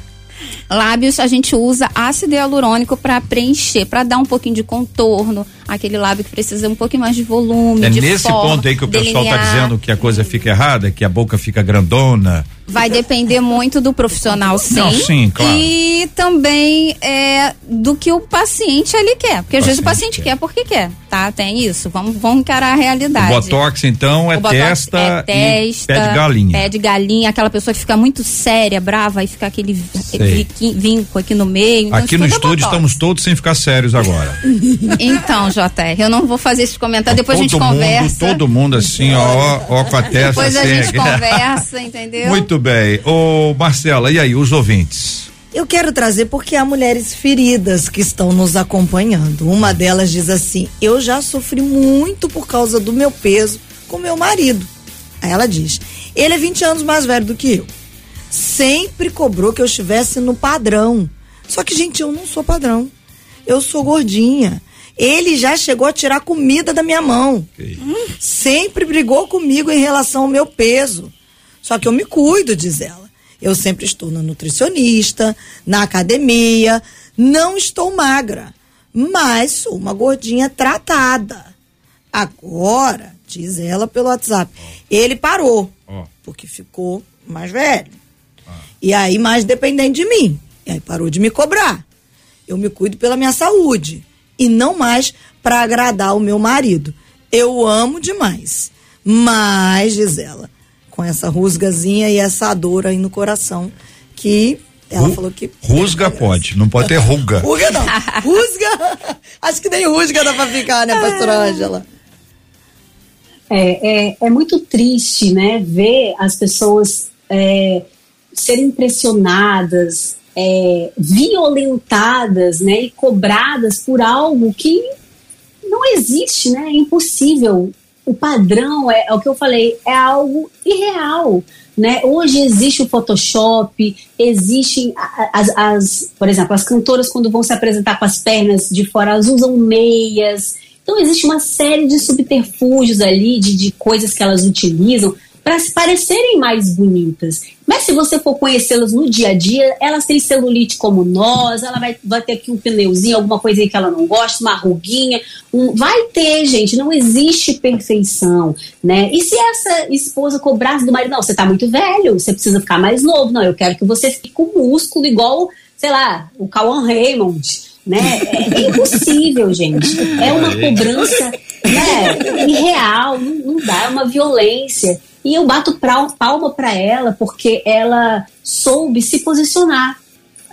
Lábios a gente usa ácido hialurônico para preencher, para dar um pouquinho de contorno, aquele lábio que precisa um pouquinho mais de volume. É de nesse forma, ponto aí que o pessoal delinear. tá dizendo que a coisa fica errada, que a boca fica grandona. Vai depender muito do profissional, sim. Não, sim, claro. E também é, do que o paciente ali quer. Porque às vezes o Paciente quer porque quer, tá? Tem isso. Vamos, vamos encarar a realidade. O botox então é O testa, é testa, pé de galinha. Pé de galinha, aquela pessoa que fica muito séria, brava, e fica aquele vinco aqui no meio. Então, Aqui no é estúdio estamos todos sem ficar sérios agora. [laughs] Então, JR, eu não vou fazer esse comentário, depois a gente todo mundo, conversa. todo mundo assim, ó, ó com a testa Depois a assim. gente [laughs] conversa, entendeu? Muito bem. Ô, Marcela, e aí, os ouvintes? Eu quero trazer porque há mulheres feridas que estão nos acompanhando. Uma delas diz assim: Eu já sofri muito por causa do meu peso com meu marido. Aí ela diz: Ele é 20 anos mais velho do que eu. Sempre cobrou que eu estivesse no padrão. Só que, gente, eu não sou padrão. Eu sou gordinha. Ele já chegou a tirar comida da minha mão. Sempre brigou comigo em relação ao meu peso. Só que eu me cuido, diz ela. Eu sempre estou na nutricionista, na academia, não estou magra, mas sou uma gordinha tratada. Agora, diz ela pelo WhatsApp, ele parou, Ó. porque ficou mais velho. E aí mais dependente de mim. E aí parou de me cobrar. Eu me cuido pela minha saúde e não mais para agradar o meu marido. Eu amo demais. Mas, diz ela, com essa rusgazinha e essa dor aí no coração, que ela Ru- falou que. Rusga pode, não pode ter ruga. [laughs] Rusga não. Rusga. Acho que nem rusga dá pra ficar, né, pastora Ângela? É, é, é muito triste, né, ver as pessoas é, serem impressionadas, é, violentadas, né, e cobradas por algo que não existe, né, é impossível. O padrão é, é o que eu falei, é algo irreal, né? Hoje existe o Photoshop, existem as, as, por exemplo, as cantoras quando vão se apresentar com as pernas de fora, elas usam meias. Então existe uma série de subterfúgios ali, de, de coisas que elas utilizam para se parecerem mais bonitas. Mas se você for conhecê-las no dia a dia, elas têm celulite como nós, ela vai, vai ter aqui um pneuzinho, alguma coisa que ela não gosta, uma ruguinha. um- vai ter, gente, não existe perfeição, né? E se essa esposa cobrasse do marido, não, você tá muito velho, você precisa ficar mais novo. Não, eu quero que você fique com músculo igual, sei lá, o Cauan Raymond, né? É, é impossível, gente. É uma cobrança né, irreal, não, não dá, é uma violência. E eu bato pra- palma para ela porque ela soube se posicionar.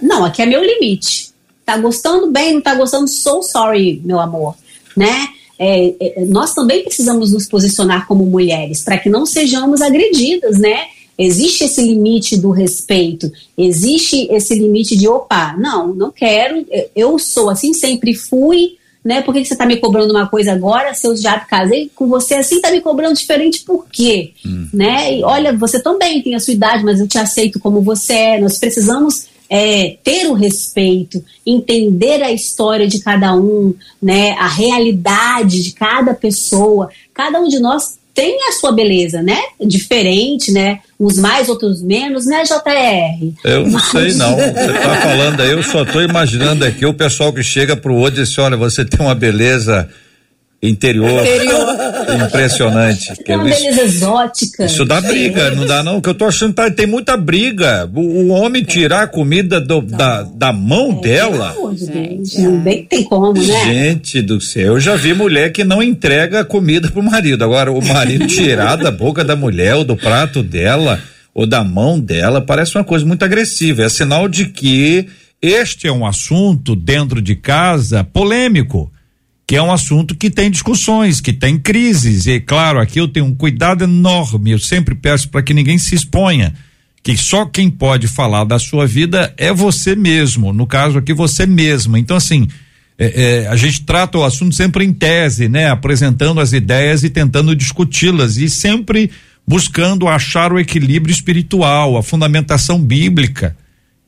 Não, aqui é meu limite. Tá gostando bem, não tá gostando, so sorry, meu amor, né? É, é, nós também precisamos nos posicionar como mulheres para que não sejamos agredidas, né? Existe esse limite do respeito, existe esse limite de opa, não, não quero, eu- eu sou assim, sempre fui, né? Por que, que você tá me cobrando uma coisa agora? Se eu já casei com você assim, tá me cobrando diferente por quê? Né? E olha, você também tem a sua idade, mas eu te aceito como você é. Nós precisamos é, ter o respeito, entender a história de cada um, né? A realidade de cada pessoa. Cada um de nós tem a sua beleza, né? Diferente, né? Uns mais, outros menos, né, JR? Eu não sei não. Você tá falando aí, eu só tô imaginando aqui o pessoal que chega pro outro e diz, olha, você tem uma beleza interior, impressionante. Tem uma Isso- beleza exótica. Isso dá briga, não dá não, que eu tô achando que tá- tem muita briga. O, o homem tirar a comida do- da, da mão dela. Pelo amor de Deus, não bem que tem como, né? Gente do céu, eu já vi mulher que não entrega comida pro marido. Agora, o marido [laughs] tirar da boca da mulher ou do prato dela ou da mão dela parece uma coisa muito agressiva. É sinal de que Este é um assunto dentro de casa polêmico, que é um assunto que tem discussões, que tem crises. E claro, aqui eu tenho um cuidado enorme. Eu sempre peço para que ninguém se exponha, que só quem pode falar da sua vida é você mesmo. No caso aqui, você mesma. Então, assim, é, é, a gente trata o assunto sempre em tese, né? Apresentando as ideias e tentando discuti-las e sempre buscando achar o equilíbrio espiritual, a fundamentação bíblica.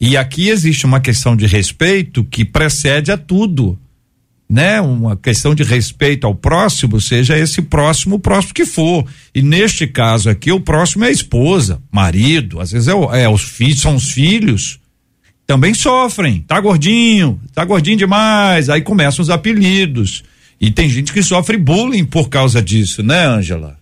E aqui existe uma questão de respeito que precede a tudo, né? Uma questão de respeito ao próximo, seja esse próximo o próximo que for. E neste caso aqui, o próximo é a esposa, marido, às vezes é, o- é os filhos, são os filhos. também sofrem. Tá gordinho, tá gordinho demais. Aí começam os apelidos. E tem gente que sofre bullying por causa disso, né, Ângela?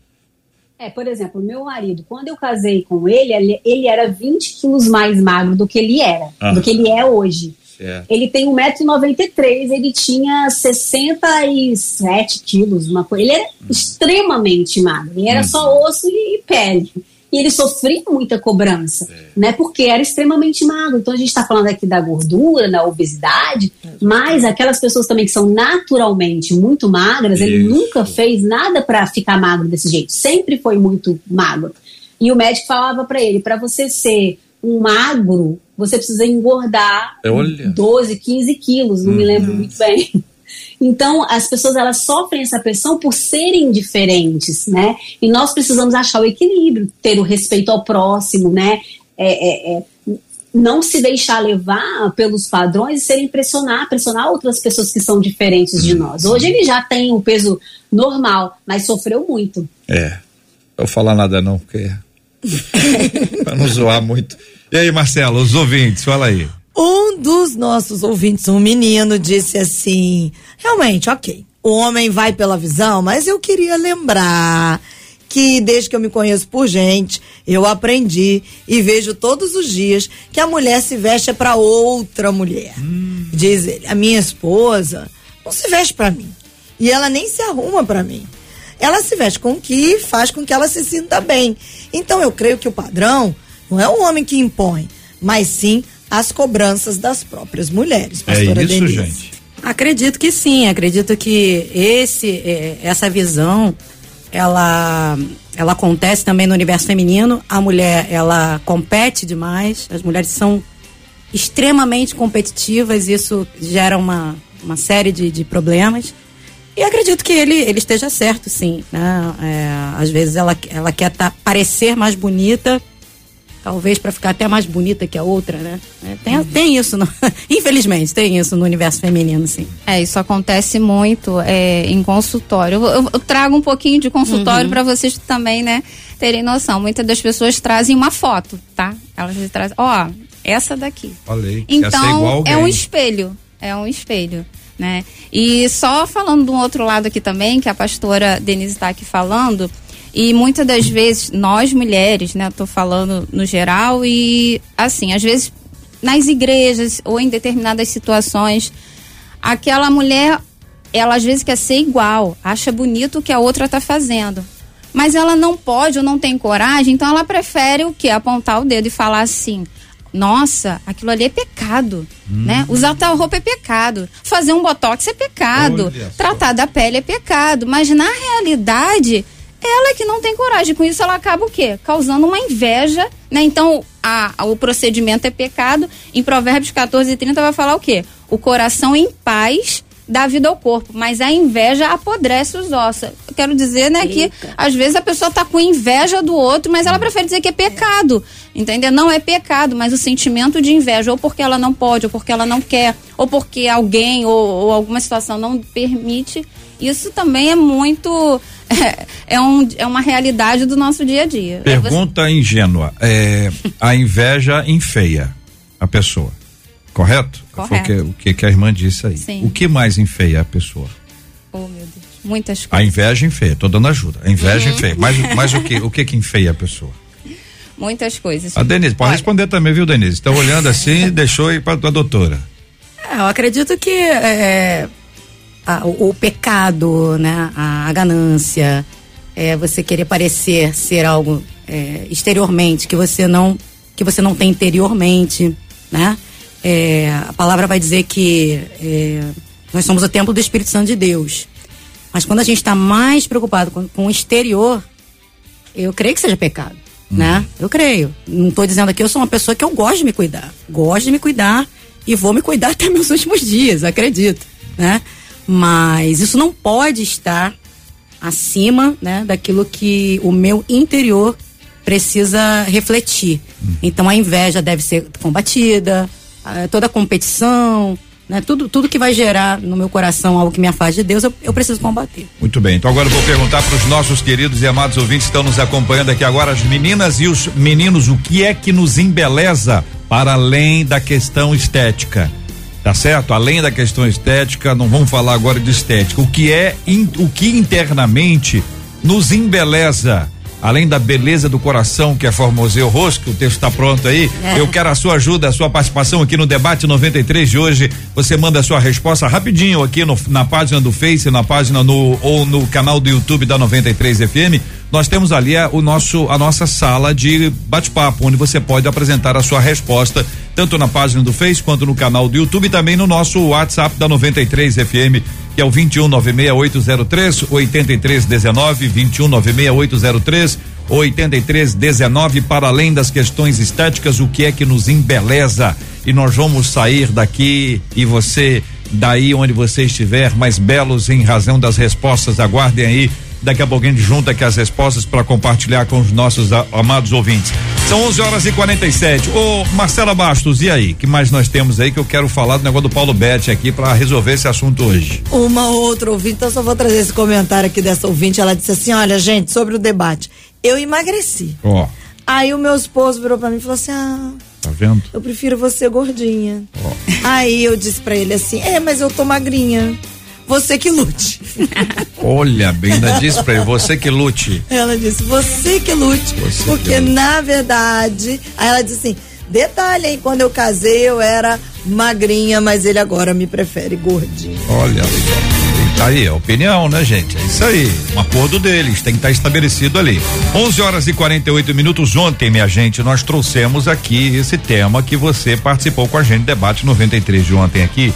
É, por exemplo, meu marido, quando eu casei com ele, ele era 20 quilos mais magro do que ele era, ah. do que ele é hoje. Certo. Ele tem 1,93m, ele tinha 67 quilos, uma coisa. Ele era hum. extremamente magro, ele era hum. só osso e pele e ele sofria muita cobrança, é. né? Porque era extremamente magro. Então a gente está falando aqui da gordura, da obesidade, é. mas aquelas pessoas também que são naturalmente muito magras, Isso. ele nunca fez nada para ficar magro desse jeito. Sempre foi muito magro. E o médico falava para ele: para você ser um magro, você precisa engordar Olha. 12, 15 quilos, não hum. me lembro muito bem. [laughs] Então, as pessoas elas sofrem essa pressão por serem diferentes, né? E nós precisamos achar o equilíbrio, ter o respeito ao próximo, né? É, é, é, não se deixar levar pelos padrões e ser impressionar, pressionar outras pessoas que são diferentes de nós. Hoje ele já tem o um peso normal, mas sofreu muito. É. Eu falar nada não, porque para não zoar muito. E aí, Marcelo, os ouvintes, fala aí. Um dos nossos ouvintes, um menino, disse assim: realmente, ok, o homem vai pela visão, mas eu queria lembrar que desde que eu me conheço por gente, eu aprendi e vejo todos os dias que a mulher se veste para outra mulher. Hum. Diz ele, a minha esposa não se veste para mim e ela nem se arruma para mim. Ela se veste com o que faz com que ela se sinta bem. Então eu creio que o padrão não é o homem que impõe, mas sim as cobranças das próprias mulheres. É isso, Denise. gente. Acredito que sim, acredito que esse, é, essa visão, ela, ela acontece também no universo feminino. A mulher, ela compete demais, as mulheres são extremamente competitivas, isso gera uma, uma série de, de problemas. E acredito que ele, ele esteja certo, sim. Né? É, às vezes ela, ela quer tá, parecer mais bonita talvez para ficar até mais bonita que a outra, né? É, tem, tem isso, no, [laughs] infelizmente, tem isso no universo feminino, sim. É, isso acontece muito é, em consultório. Eu, eu, eu, trago um pouquinho de consultório uhum. para vocês também, né, terem noção. Muitas das pessoas trazem uma foto, tá? Elas trazem, ó, essa daqui. Falei. Então, é um espelho, é um espelho. Né? E só falando de um outro lado aqui também, que a pastora Denise está aqui falando, e muitas das vezes, nós mulheres, né, tô falando no geral, e assim, às vezes nas igrejas ou em determinadas situações, aquela mulher, ela às vezes quer ser igual, acha bonito o que a outra tá fazendo. Mas ela não pode ou não tem coragem, então ela prefere o que? Apontar o dedo e falar assim: nossa, aquilo ali é pecado, hum. né? Usar tal roupa é pecado, fazer um botox é pecado, tratar da pele é pecado, mas na realidade ela é que não tem coragem. Com isso, ela acaba o quê? Causando uma inveja, né? Então, a, a, o procedimento é pecado. Em Provérbios 14 e 30 vai falar o quê? O coração em paz dá vida ao corpo, mas a inveja apodrece os ossos. Eu quero dizer, né, Eita. que às vezes a pessoa tá com inveja do outro, mas ela prefere dizer que é pecado. É. Entendeu? Não é pecado, mas o sentimento de inveja, ou porque ela não pode, ou porque ela não quer, ou porque alguém ou, ou alguma situação não permite, isso também é muito é, [laughs] é, um, é uma realidade do nosso dia a dia. Pergunta você... ingênua. É, a inveja enfeia a pessoa. Correto? Correto. Foi o que, o que a irmã disse aí. Sim. O que mais enfeia a pessoa? Oh, meu Deus. Muitas coisas. A inveja enfeia, tô dando ajuda. A inveja uhum. enfeia. Mas, mas o que o que que enfeia a pessoa? Muitas coisas. A Denise, pode Olha. responder também, viu, Denise? Está olhando assim, [laughs] deixou ir para a doutora. É, eu acredito que é, a, o, o, pecado, né? A, a, ganância, é, você querer parecer ser algo é, exteriormente que você não que você não tem interiormente, né? É, a palavra vai dizer que é, nós somos o templo do Espírito Santo de Deus. Mas quando a gente está mais preocupado com, com, o exterior, eu creio que seja pecado, hum. né? Eu creio. Não estou dizendo aqui, eu sou uma pessoa que eu gosto de me cuidar. Gosto de me cuidar e vou me cuidar [laughs] até meus últimos dias, acredito, né? Mas isso não pode estar acima né, daquilo que o meu interior precisa refletir. Hum. Então a inveja deve ser combatida, toda a competição, né, tudo, tudo que vai gerar no meu coração algo que me afaste de Deus, eu, eu preciso combater. Muito bem, então agora eu vou perguntar para os nossos queridos e amados ouvintes que estão nos acompanhando aqui agora, as meninas e os meninos, o que é que nos embeleza para além da questão estética. Tá certo? Além da questão estética, não vamos falar agora de estética. O que é in, o que internamente nos embeleza além da beleza do coração que é formoseio o rosto, o texto está pronto aí. É. Eu quero a sua ajuda, a sua participação aqui no debate 93 de hoje. Você manda a sua resposta rapidinho aqui no, na página do Face, na página no ou no canal do YouTube da 93 FM. Nós temos ali a, o nosso a nossa sala de bate-papo, onde você pode apresentar a sua resposta tanto na página do Face quanto no canal do YouTube e também no nosso WhatsApp da 93 FM que é o 21 96803 8319 21 96803 8319 para além das questões estéticas, o que é que nos embeleza? E nós vamos sair daqui e você daí onde você estiver mais belos em razão das respostas. Aguardem aí Daqui a pouquinho a gente junta aqui as respostas para compartilhar com os nossos amados ouvintes. São 11 horas e 47. Ô, Marcela Bastos, e aí? que mais nós temos aí que eu quero falar do negócio do Paulo Betti aqui para resolver esse assunto hoje? Uma outra ouvinte, então só vou trazer esse comentário aqui dessa ouvinte. Ela disse assim: olha, gente, sobre o debate, eu emagreci. Ó. Oh. Aí o meu esposo virou para mim e falou assim: ah. Tá vendo? Eu prefiro você gordinha. Oh. Aí eu disse para ele assim: é, mas eu tô magrinha você que lute. [laughs] Olha, bem, ainda disse pra ele, você que lute. Ela disse, você que lute. Você porque que lute. na verdade, aí ela disse assim, detalhe, hein, quando eu casei eu era magrinha, mas ele agora me prefere gordinha. Olha. Tá aí, a opinião, né, gente? É isso aí. Um acordo deles, tem que estar tá estabelecido ali. 11 horas e 48 minutos. Ontem, minha gente, nós trouxemos aqui esse tema que você participou com a gente, debate 93 de ontem aqui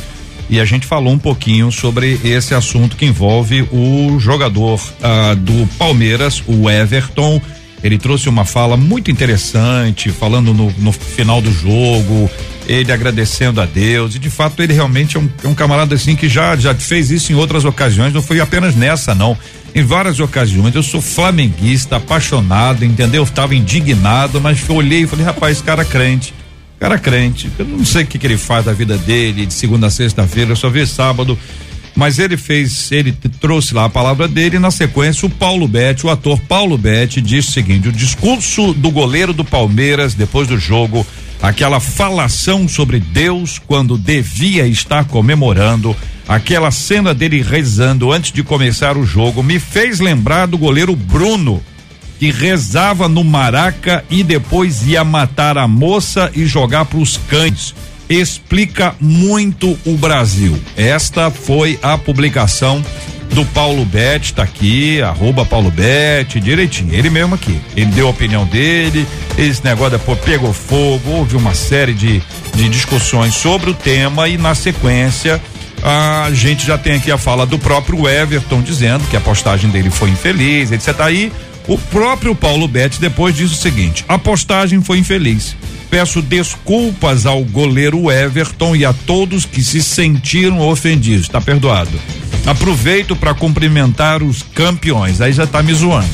e a gente falou um pouquinho sobre esse assunto que envolve o jogador ah, do Palmeiras, o Everton. Ele trouxe uma fala muito interessante, falando no, no, final do jogo, ele agradecendo a Deus. E de fato ele realmente é um, é um camarada assim que já, já fez isso em outras ocasiões, não foi apenas nessa, não. Em várias ocasiões. Eu sou flamenguista, apaixonado, entendeu? Estava indignado, mas olhei e falei, rapaz, esse cara é crente cara crente. Eu não sei o que, que ele faz da vida dele, de segunda a sexta-feira, eu só vi sábado. Mas ele fez, ele trouxe lá a palavra dele e na sequência o Paulo Betti, o ator Paulo Betti, disse o seguinte: o discurso do goleiro do Palmeiras depois do jogo, aquela falação sobre Deus quando devia estar comemorando, aquela cena dele rezando antes de começar o jogo, me fez lembrar do goleiro Bruno que rezava no Maraca e depois ia matar a moça e jogar para os cães. Explica muito o Brasil. Esta foi a publicação do Paulo Betti, tá aqui, arroba Paulo Betti, direitinho, ele mesmo aqui. Ele deu a opinião dele, esse negócio depois pegou fogo, houve uma série de, de discussões sobre o tema e na sequência a gente já tem aqui a fala do próprio Everton dizendo que a postagem dele foi infeliz, etc. Aí o próprio Paulo Betti depois diz o seguinte: a postagem foi infeliz. Peço desculpas ao goleiro Everton e a todos que se sentiram ofendidos. Está perdoado. Aproveito para cumprimentar os campeões. Aí já tá me zoando.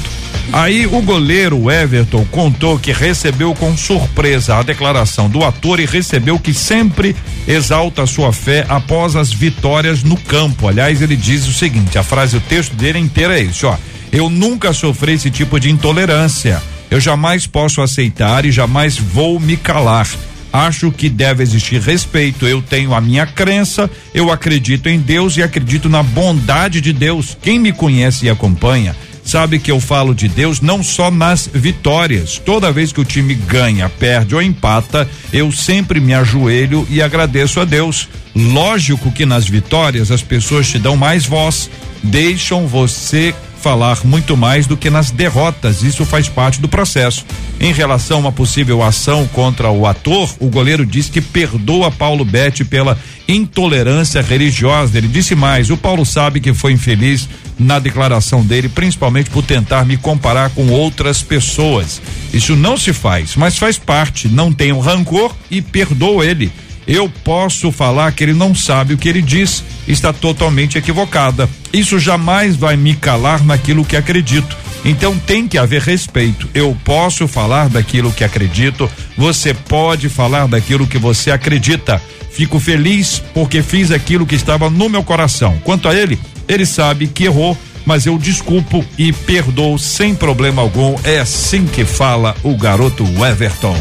Aí o goleiro Everton contou que recebeu com surpresa a declaração do ator e recebeu que sempre exalta sua fé após as vitórias no campo. Aliás, ele diz o seguinte: a frase, o texto dele inteiro é isso, ó. Eu nunca sofri esse tipo de intolerância. Eu jamais posso aceitar e jamais vou me calar. Acho que deve existir respeito. Eu tenho a minha crença, eu acredito em Deus e acredito na bondade de Deus. Quem me conhece e acompanha sabe que eu falo de Deus não só nas vitórias. Toda vez que o time ganha, perde ou empata, eu sempre me ajoelho e agradeço a Deus. Lógico que nas vitórias as pessoas te dão mais voz, deixam você falar muito mais do que nas derrotas. Isso faz parte do processo. Em relação a uma possível ação contra o ator, o goleiro diz que perdoa Paulo Betti pela intolerância religiosa. Ele disse mais: o Paulo sabe que foi infeliz na declaração dele, principalmente por tentar me comparar com outras pessoas. Isso não se faz, mas faz parte. Não tenho rancor e perdoo ele eu posso falar que ele não sabe o que ele diz, está totalmente equivocada. Isso jamais vai me calar naquilo que acredito. Então tem que haver respeito. Eu posso falar daquilo que acredito, você pode falar daquilo que você acredita. Fico feliz porque fiz aquilo que estava no meu coração. Quanto a ele, ele sabe que errou, mas eu desculpo e perdoo sem problema algum. É assim que fala o garoto Everton.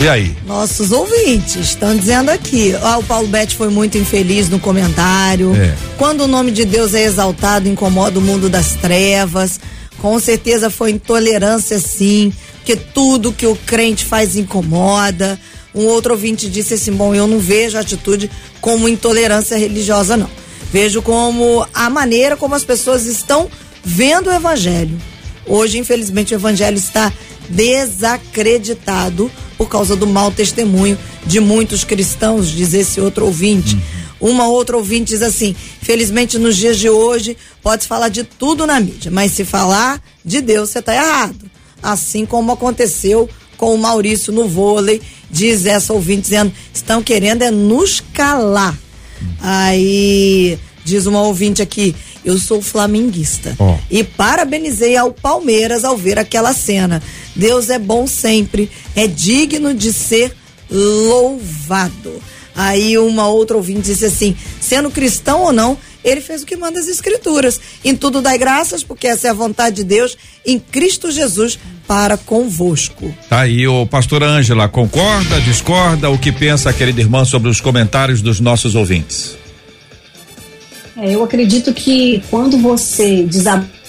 E aí? Nossos ouvintes estão dizendo aqui. Ah, o Paulo Betti foi muito infeliz no comentário. É. Quando o nome de Deus é exaltado, incomoda o mundo das trevas. Com certeza foi intolerância, sim, porque tudo que o crente faz incomoda. Um outro ouvinte disse assim: bom, eu não vejo a atitude como intolerância religiosa, não. Vejo como a maneira como as pessoas estão vendo o evangelho. Hoje, infelizmente, o evangelho está desacreditado por causa do mau testemunho de muitos cristãos, diz esse outro ouvinte. Uhum. Uma outra ouvinte diz assim: felizmente nos dias de hoje pode falar de tudo na mídia, mas se falar de Deus, você está errado. Assim como aconteceu com o Maurício no vôlei, diz essa ouvinte dizendo: estão querendo é nos calar. Aí diz uma ouvinte aqui: eu sou flamenguista. Oh. E parabenizei ao Palmeiras ao ver aquela cena. Deus é bom sempre, é digno de ser louvado. Aí uma outra ouvinte disse assim: sendo cristão ou não, ele fez o que manda as escrituras. Em tudo dai graças, porque essa é a vontade de Deus em Cristo Jesus para convosco. Tá aí, o pastor Ângela, concorda, discorda? O que pensa, querida irmã, sobre os comentários dos nossos ouvintes? É, eu acredito que quando você desabafar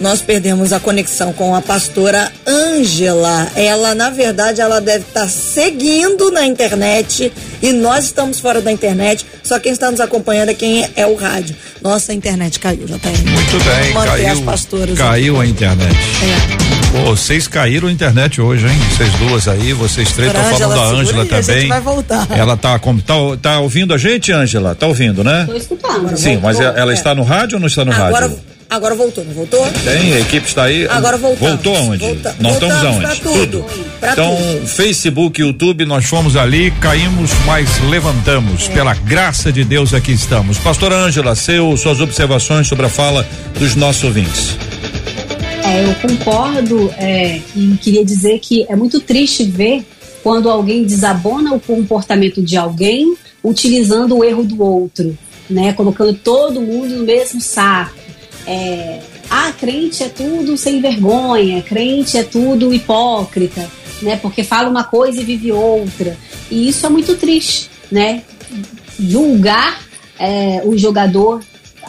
nós perdemos a conexão com a pastora Ângela. Ela, na verdade, ela deve estar seguindo na internet e nós estamos fora da internet. Só quem está nos acompanhando é quem é o rádio. Nossa, a internet caiu, já indo. Muito bem, Manter caiu. As pastoras caiu aqui. a internet. É. Pô, vocês caíram a internet hoje, hein? Vocês duas aí, vocês três estão falando da Ângela também. A gente vai voltar. Ela tá, tá, tá ouvindo a gente, Ângela? Tá ouvindo, né? Estou escutando. Sim, mas ela está no rádio ou não está no Agora, rádio? Agora voltou, não voltou? Tem, a equipe está aí. Agora voltou. Voltou aonde? Volta, nós estamos aonde? Pra tudo. Pra então, tudo. Facebook, YouTube, nós fomos ali, caímos, mas levantamos. É. Pela graça de Deus aqui estamos. Pastora Ângela, seu, suas observações sobre a fala dos nossos ouvintes. É, eu concordo é, e queria dizer que é muito triste ver quando alguém desabona o comportamento de alguém utilizando o erro do outro, né? Colocando todo mundo no mesmo saco é, ah, crente é tudo sem vergonha, crente é tudo hipócrita, né? Porque fala uma coisa e vive outra. E isso é muito triste, né? Julgar é, o jogador,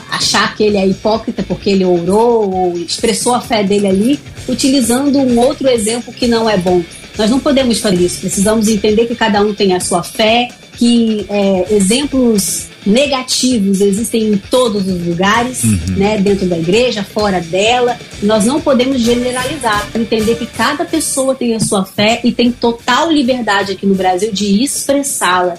achar que ele é hipócrita porque ele orou ou expressou a fé dele ali, utilizando um outro exemplo que não é bom. Nós não podemos fazer isso. Precisamos entender que cada um tem a sua fé, que é, exemplos negativos existem em todos os lugares, uhum. né, dentro da igreja, fora dela. Nós não podemos generalizar, entender que cada pessoa tem a sua fé e tem total liberdade aqui no Brasil de expressá-la.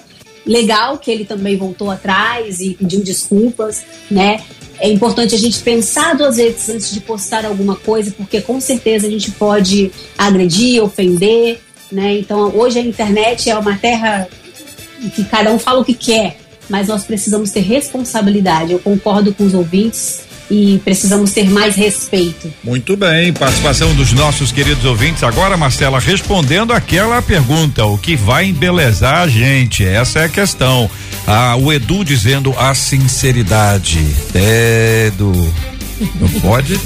Legal que ele também voltou atrás e pediu desculpas, né? É importante a gente pensar duas vezes antes de postar alguma coisa, porque com certeza a gente pode agredir, ofender, né? Então hoje a internet é uma terra que cada um fala o que quer, mas nós precisamos ter responsabilidade. Eu concordo com os ouvintes e precisamos ter mais respeito. Muito bem, participação dos nossos queridos ouvintes. Agora, Marcela, respondendo aquela pergunta, o que vai embelezar a gente? Essa é a questão. Ah, o Edu dizendo a sinceridade. Edu. Não pode.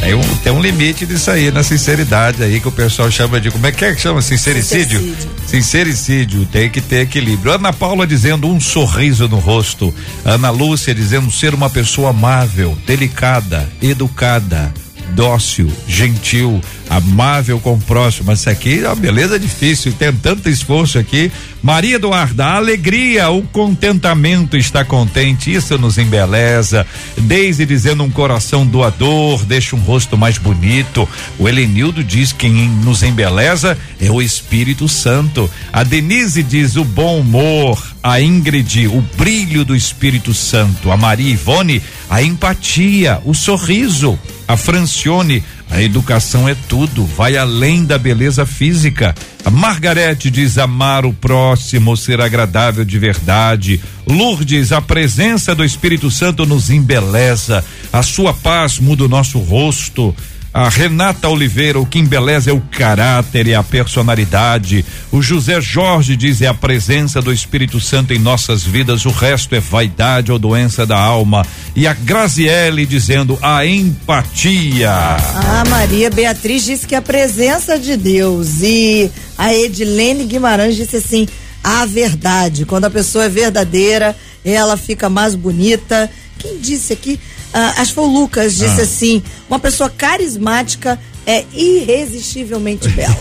Tem um, tem um limite disso aí, na sinceridade aí, que o pessoal chama de. Como é que é que chama? Sincericídio? Sincericídio. Sincericídio, tem que ter equilíbrio. Ana Paula dizendo um sorriso no rosto. Ana Lúcia dizendo ser uma pessoa amável, delicada, educada dócil, gentil, amável com o próximo. Isso aqui é uma beleza difícil, tem tanto esforço aqui. Maria Eduarda, a alegria, o contentamento está contente, isso nos embeleza. Desde dizendo um coração doador, deixa um rosto mais bonito. O Helenildo diz que quem nos embeleza é o Espírito Santo. A Denise diz o bom humor. A Ingrid, o brilho do Espírito Santo. A Maria Ivone, a empatia, o sorriso. A Francione, a educação é tudo, vai além da beleza física. A Margarete diz amar o próximo, ser agradável de verdade. Lourdes, a presença do Espírito Santo nos embeleza. A sua paz muda o nosso rosto. A Renata Oliveira, o que embeleza é o caráter e a personalidade. O José Jorge diz é a presença do Espírito Santo em nossas vidas, o resto é vaidade ou doença da alma. E a Graziele dizendo a empatia. A Maria Beatriz disse que a presença de Deus e a Edilene Guimarães disse assim: a verdade. Quando a pessoa é verdadeira, ela fica mais bonita. Quem disse aqui? Ah, acho que foi o Lucas, disse ah. assim: uma pessoa carismática é irresistivelmente bela.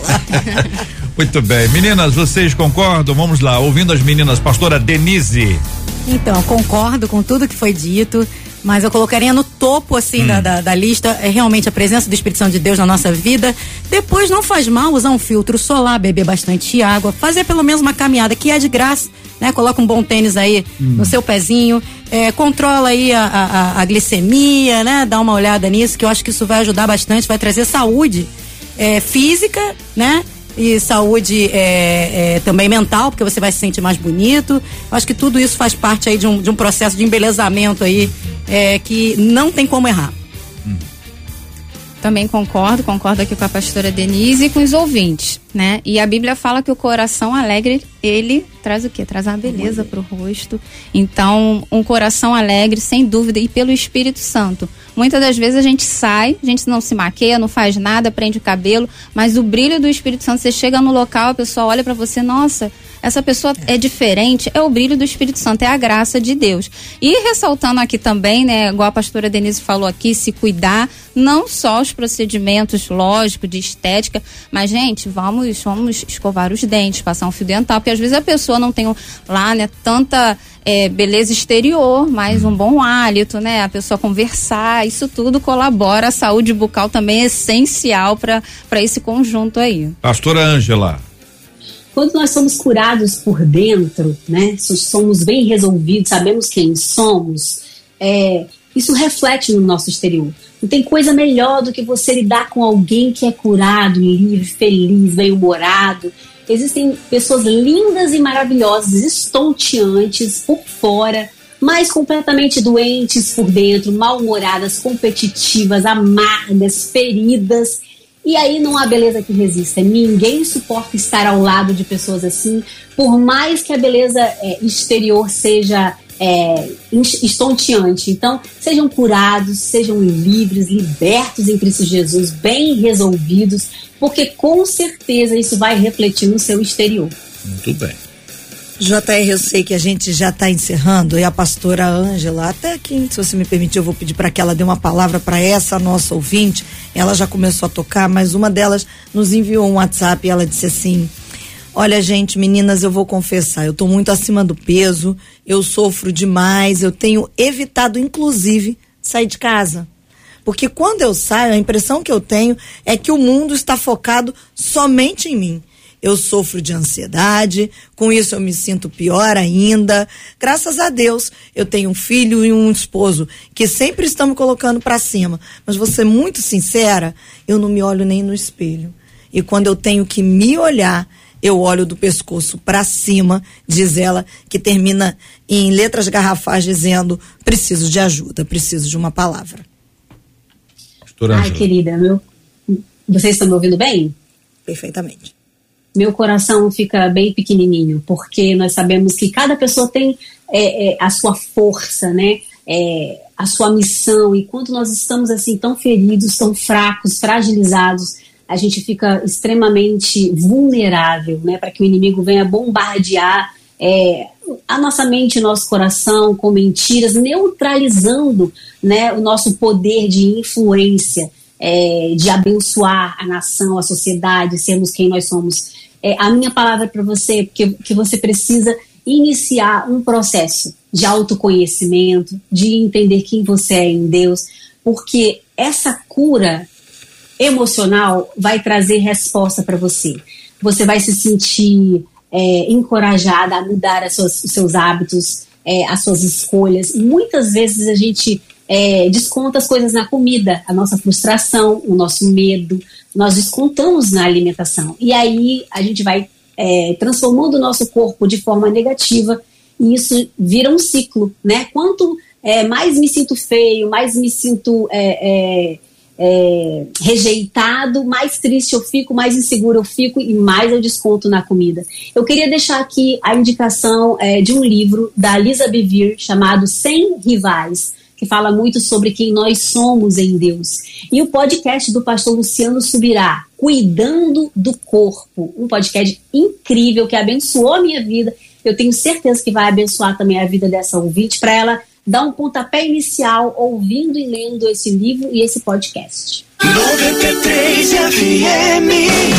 [laughs] Muito bem. Meninas, vocês concordam? Vamos lá, ouvindo as meninas, pastora Denise. Então, concordo com tudo que foi dito. Mas eu colocaria no topo, assim, hum. da, da, da, lista, é realmente a presença do Espírito Santo de Deus na nossa vida. Depois, não faz mal usar um filtro solar, beber bastante água, fazer pelo menos uma caminhada, que é de graça, né? Coloca um bom tênis aí hum. no seu pezinho, é, controla aí a, a, a, glicemia, né? Dá uma olhada nisso, que eu acho que isso vai ajudar bastante, vai trazer saúde é, física, né? E saúde é, é, também mental, porque você vai se sentir mais bonito. Acho que tudo isso faz parte aí de um, de um processo de embelezamento aí é, que não tem como errar. Também concordo, concordo aqui com a pastora Denise e com os ouvintes, né? E a Bíblia fala que o coração alegre, ele traz o quê? Traz a beleza para o rosto. Então, um coração alegre, sem dúvida, e pelo Espírito Santo. Muitas das vezes a gente sai, a gente não se maqueia, não faz nada, prende o cabelo, mas o brilho do Espírito Santo, você chega no local, a pessoa olha para você, nossa, essa pessoa é diferente, é o brilho do Espírito Santo, é a graça de Deus. E ressaltando aqui também, né, igual a pastora Denise falou aqui, se cuidar, não só os procedimentos lógicos de estética, mas gente, vamos, vamos escovar os dentes, passar um fio dental, porque às vezes a pessoa não tem lá, né, tanta é, beleza exterior, mas um bom hálito, né? A pessoa conversar, isso tudo colabora. A saúde bucal também é essencial para esse conjunto aí. Pastora Ângela. Quando nós somos curados por dentro, né, somos bem resolvidos, sabemos quem somos, é, isso reflete no nosso exterior. Não tem coisa melhor do que você lidar com alguém que é curado, livre, feliz, bem-humorado. Existem pessoas lindas e maravilhosas, estonteantes por fora, mas completamente doentes por dentro, mal-humoradas, competitivas, amargas, feridas e aí não há beleza que resista. Ninguém suporta estar ao lado de pessoas assim, por mais que a beleza é, exterior seja é, estonteante. Então, sejam curados, sejam livres, libertos em Cristo Jesus, bem resolvidos, porque com certeza isso vai refletir no seu exterior. Muito bem. JR, eu sei que a gente já está encerrando e a pastora Ângela, até aqui, se você me permitir, eu vou pedir para que ela dê uma palavra para essa nossa ouvinte. Ela já começou a tocar, mas uma delas nos enviou um WhatsApp e ela disse assim: Olha, gente, meninas, eu vou confessar, eu estou muito acima do peso, eu sofro demais, eu tenho evitado, inclusive, sair de casa. Porque quando eu saio, a impressão que eu tenho é que o mundo está focado somente em mim eu sofro de ansiedade, com isso eu me sinto pior ainda. Graças a Deus, eu tenho um filho e um esposo que sempre estão me colocando para cima. Mas vou ser muito sincera, eu não me olho nem no espelho. E quando eu tenho que me olhar, eu olho do pescoço para cima, diz ela, que termina em letras garrafais dizendo: preciso de ajuda, preciso de uma palavra. Ai, querida, meu, vocês estão me ouvindo bem? Perfeitamente meu coração fica bem pequenininho, porque nós sabemos que cada pessoa tem é, é, a sua força, né? É, a sua missão, e quando nós estamos assim tão feridos, tão fracos, fragilizados, a gente fica extremamente vulnerável, né? Para que o inimigo venha bombardear é, a nossa mente, nosso coração com mentiras, neutralizando, né? O nosso poder de influência. É, de abençoar a nação, a sociedade, sermos quem nós somos é, a minha palavra para você, que, que você precisa iniciar um processo de autoconhecimento, de entender quem você é em Deus, porque essa cura emocional vai trazer resposta para você. Você vai se sentir é, encorajada a mudar suas, os seus hábitos, é, as suas escolhas. Muitas vezes a gente é, desconta as coisas na comida, a nossa frustração, o nosso medo, nós descontamos na alimentação. E aí a gente vai é, transformando o nosso corpo de forma negativa e isso vira um ciclo, né? Quanto é, mais me sinto feio, mais me sinto é, é é, rejeitado, mais triste eu fico, mais inseguro eu fico e mais eu desconto na comida. Eu queria deixar aqui a indicação é, de um livro da Lisa Bevere chamado Sem Rivais, que fala muito sobre quem nós somos em Deus. E o podcast do pastor Luciano Subirá, Cuidando do Corpo, um podcast incrível que abençoou a minha vida. Eu tenho certeza que vai abençoar também a vida dessa ouvinte para ela dar um pontapé inicial ouvindo e lendo esse livro e esse podcast. 93 FM.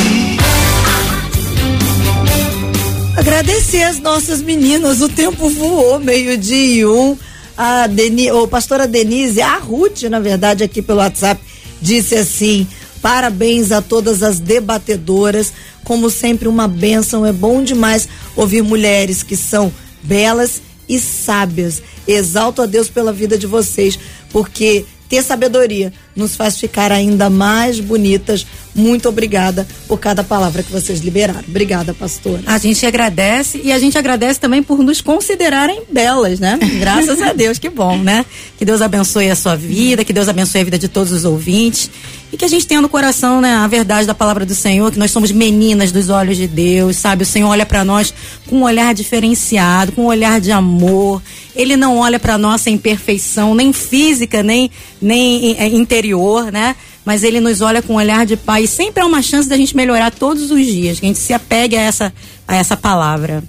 Agradecer as nossas meninas, o tempo voou, meio-dia e um. A Deni, ou pastora Denise, a Ruth, na verdade, aqui pelo WhatsApp, disse assim: parabéns a todas as debatedoras. Como sempre, uma bênção. É bom demais ouvir mulheres que são belas e sábias. Exalto a Deus pela vida de vocês, porque ter sabedoria nos faz ficar ainda mais bonitas. Muito obrigada por cada palavra que vocês liberaram. Obrigada, pastora. A gente agradece e a gente agradece também por nos considerarem belas, né? Graças a Deus, que bom, né? Que Deus abençoe a sua vida, que Deus abençoe a vida de todos os ouvintes e que a gente tenha no coração, né, a verdade da palavra do Senhor, que nós somos meninas dos olhos de Deus, sabe? O Senhor olha para nós com um olhar diferenciado, com um olhar de amor. Ele não olha para nossa imperfeição, nem física, nem nem é, interior, né? Mas ele nos olha com um olhar de pai e sempre há uma chance da gente melhorar todos os dias, que a gente se apegue a essa a essa palavra.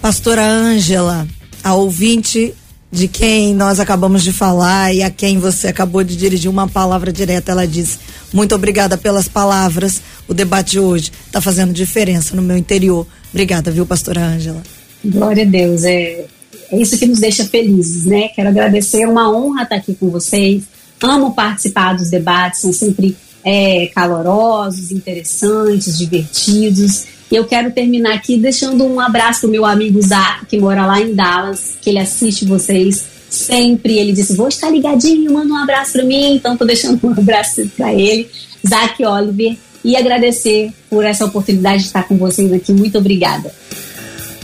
Pastora Ângela, a ouvinte de quem nós acabamos de falar e a quem você acabou de dirigir uma palavra direta. Ela disse: Muito obrigada pelas palavras. O debate de hoje está fazendo diferença no meu interior. Obrigada, viu, pastora Ângela? Glória a Deus. É, é isso que nos deixa felizes, né? Quero agradecer, é uma honra estar aqui com vocês. Amo participar dos debates, são sempre é, calorosos, interessantes, divertidos. E eu quero terminar aqui deixando um abraço pro meu amigo Zac, que mora lá em Dallas, que ele assiste vocês sempre. Ele disse: Vou estar ligadinho, manda um abraço para mim. Então, tô deixando um abraço para ele, Zac Oliver, e agradecer por essa oportunidade de estar com vocês aqui. Muito obrigada.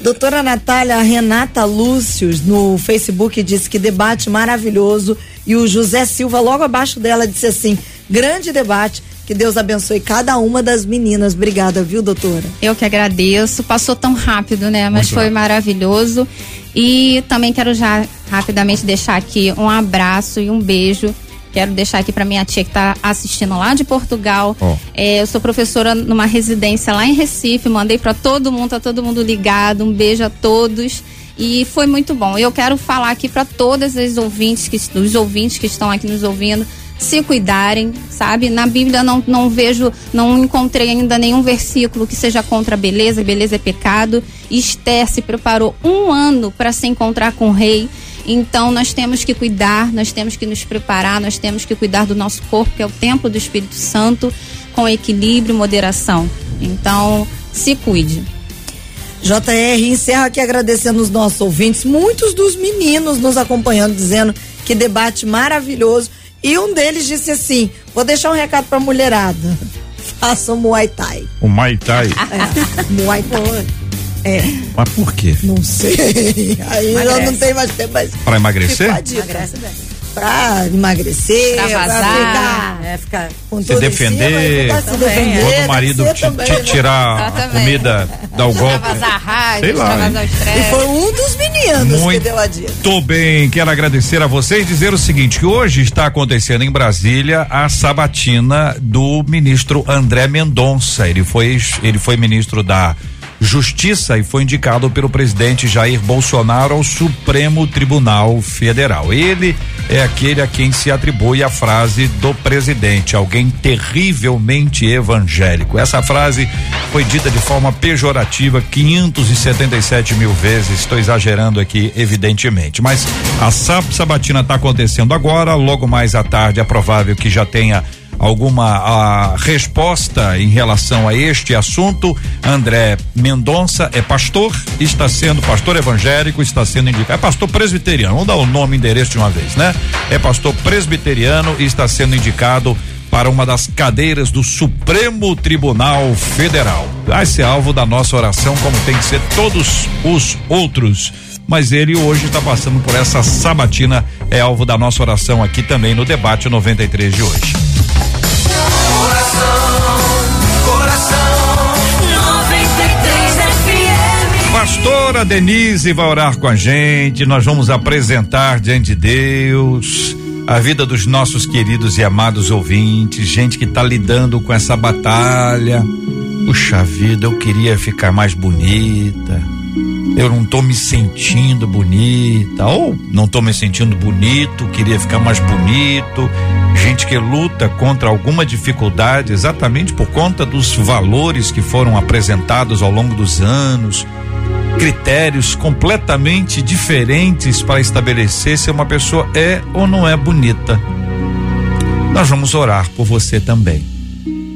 Doutora Natália Renata Lúcius no Facebook disse que debate maravilhoso. E o José Silva, logo abaixo dela, disse assim: grande debate que Deus abençoe cada uma das meninas. Obrigada, viu, doutora? Eu que agradeço. Passou tão rápido, né? Mas Muito foi maravilhoso. E também quero já rapidamente deixar aqui um abraço e um beijo quero deixar aqui para minha tia que está assistindo lá de Portugal. Oh. É, eu sou professora numa residência lá em Recife, mandei para todo mundo, tá todo mundo ligado. Um beijo a todos. E foi muito bom. Eu quero falar aqui para todas as ouvintes que os ouvintes que estão aqui nos ouvindo se cuidarem, sabe? Na Bíblia não, não vejo, não encontrei ainda nenhum versículo que seja contra a beleza, beleza é pecado. Esther se preparou um ano para se encontrar com o rei. Então nós temos que cuidar, nós temos que nos preparar, nós temos que cuidar do nosso corpo, que é o templo do Espírito Santo, com equilíbrio e moderação. Então, se cuide. JR encerra aqui agradecendo os nossos ouvintes, muitos dos meninos nos acompanhando, dizendo que debate maravilhoso. E um deles disse assim: vou deixar um recado pra mulherada. [laughs] Faça o Muay Thai. O Muay Thai? [laughs] É, Muay Thai. É. Mas por quê? Não sei. [laughs] Aí Emagrece. eu não tenho mais tempo. Mas pra emagrecer? Emagrece bem pra emagrecer, pra, vazar, pra ficar, é, ficar com se defender, cima, se defender, quando o marido te, te tirar a comida, dar o golpe. Vazar raiva, Sei lá. Vazar e foi um dos meninos Muito que deu a dica. Tô bem, quero agradecer a vocês e dizer o seguinte, que hoje está acontecendo em Brasília a sabatina do ministro André Mendonça. Ele foi, ele foi ministro da Justiça e foi indicado pelo presidente Jair Bolsonaro ao Supremo Tribunal Federal. Ele é aquele a quem se atribui a frase do presidente, alguém terrivelmente evangélico. Essa frase foi dita de forma pejorativa 577 mil vezes. Estou exagerando aqui, evidentemente. Mas a sabatina está acontecendo agora. Logo mais à tarde é provável que já tenha alguma a, resposta em relação a este assunto. André Mendonça é pastor, está sendo pastor evangélico, está sendo indicado. É pastor presbiteriano, vamos dar o nome e endereço de uma vez, né? É pastor presbiteriano e está sendo indicado para uma das cadeiras do Supremo Tribunal Federal. Vai ser alvo da nossa oração, como tem que ser todos os outros. Mas ele hoje está passando por essa sabatina, é alvo da nossa oração aqui também no debate 93 de hoje. Pastora Denise vai orar com a gente. Nós vamos apresentar diante de Deus a vida dos nossos queridos e amados ouvintes, gente que está lidando com essa batalha. Puxa vida, eu queria ficar mais bonita. Eu não tô me sentindo bonita, ou não tô me sentindo bonito, queria ficar mais bonito. Gente que luta contra alguma dificuldade exatamente por conta dos valores que foram apresentados ao longo dos anos critérios completamente diferentes para estabelecer se uma pessoa é ou não é bonita. Nós vamos orar por você também.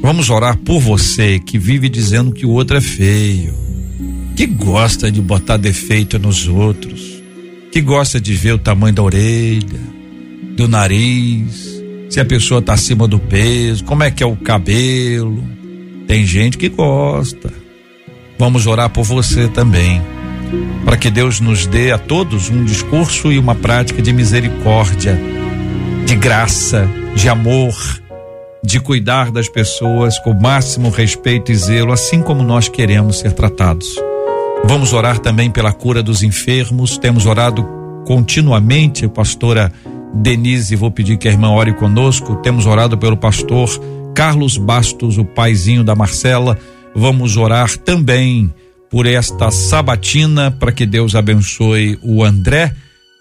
Vamos orar por você que vive dizendo que o outro é feio, que gosta de botar defeito nos outros, que gosta de ver o tamanho da orelha, do nariz, se a pessoa está acima do peso, como é que é o cabelo. Tem gente que gosta. Vamos orar por você também, para que Deus nos dê a todos um discurso e uma prática de misericórdia, de graça, de amor, de cuidar das pessoas com o máximo respeito e zelo, assim como nós queremos ser tratados. Vamos orar também pela cura dos enfermos. Temos orado continuamente, pastora Denise, vou pedir que a irmã ore conosco. Temos orado pelo pastor Carlos Bastos, o paizinho da Marcela Vamos orar também por esta sabatina para que Deus abençoe o André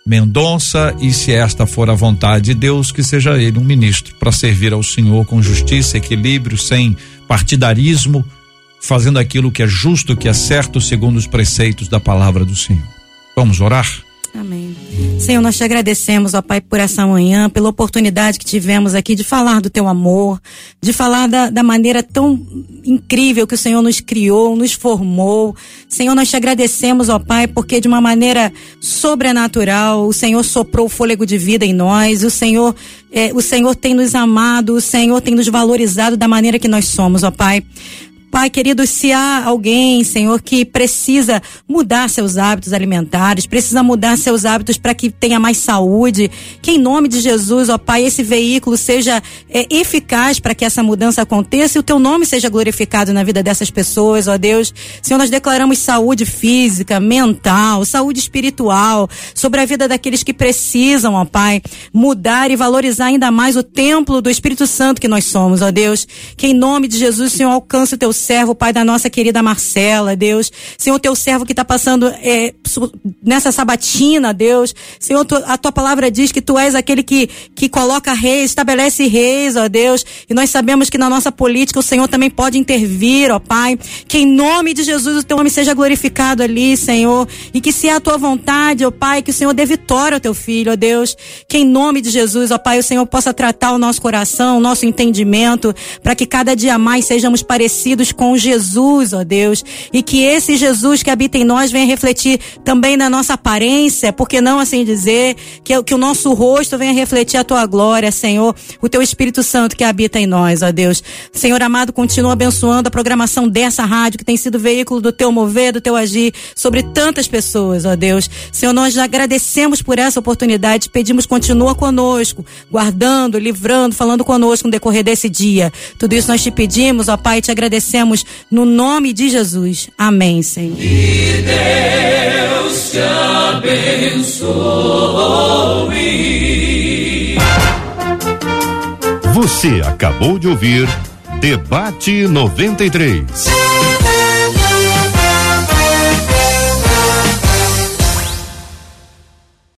Mendonça e se esta for a vontade de Deus, que seja ele um ministro para servir ao Senhor com justiça, equilíbrio, sem partidarismo, fazendo aquilo que é justo, que é certo, segundo os preceitos da palavra do Senhor. Vamos orar? Amém. Senhor, nós te agradecemos, ó Pai, por essa manhã, pela oportunidade que tivemos aqui de falar do teu amor, de falar da, da maneira tão incrível que o Senhor nos criou, nos formou. Senhor, nós te agradecemos, ó Pai, porque de uma maneira sobrenatural o Senhor soprou o fôlego de vida em nós, o Senhor, eh, o Senhor tem nos amado, o Senhor tem nos valorizado da maneira que nós somos, ó Pai. Pai querido, se há alguém, Senhor, que precisa mudar seus hábitos alimentares, precisa mudar seus hábitos para que tenha mais saúde, que em nome de Jesus, ó Pai, esse veículo seja é, eficaz para que essa mudança aconteça e o teu nome seja glorificado na vida dessas pessoas, ó Deus. Senhor, nós declaramos saúde física, mental, saúde espiritual, sobre a vida daqueles que precisam, ó Pai, mudar e valorizar ainda mais o templo do Espírito Santo que nós somos, ó Deus. Que em nome de Jesus, Senhor, alcance o teu servo, Pai, da nossa querida Marcela, Deus. Senhor, teu servo que está passando é, nessa sabatina, Deus. Senhor, a tua palavra diz que tu és aquele que, que coloca reis, estabelece reis, ó Deus. E nós sabemos que na nossa política o Senhor também pode intervir, ó Pai. Que em nome de Jesus o teu nome seja glorificado ali, Senhor. E que se é a tua vontade, ó Pai, que o Senhor dê vitória ao teu filho, ó Deus. Que em nome de Jesus, ó Pai, o Senhor possa tratar o nosso coração, o nosso entendimento, para que cada dia mais sejamos parecidos com Jesus, ó Deus, e que esse Jesus que habita em nós venha refletir também na nossa aparência, porque não assim dizer, que, que o nosso rosto venha refletir a tua glória, Senhor, o teu Espírito Santo que habita em nós, ó Deus. Senhor amado, continua abençoando a programação dessa rádio que tem sido veículo do teu mover, do teu agir sobre tantas pessoas, ó Deus. Senhor, nós agradecemos por essa oportunidade, pedimos continua conosco, guardando, livrando, falando conosco no decorrer desse dia. Tudo isso nós te pedimos, ó Pai, te agradecemos agradecemos no nome de Jesus. Amém, Senhor. Que Deus te abençoe. Você acabou de ouvir Debate 93.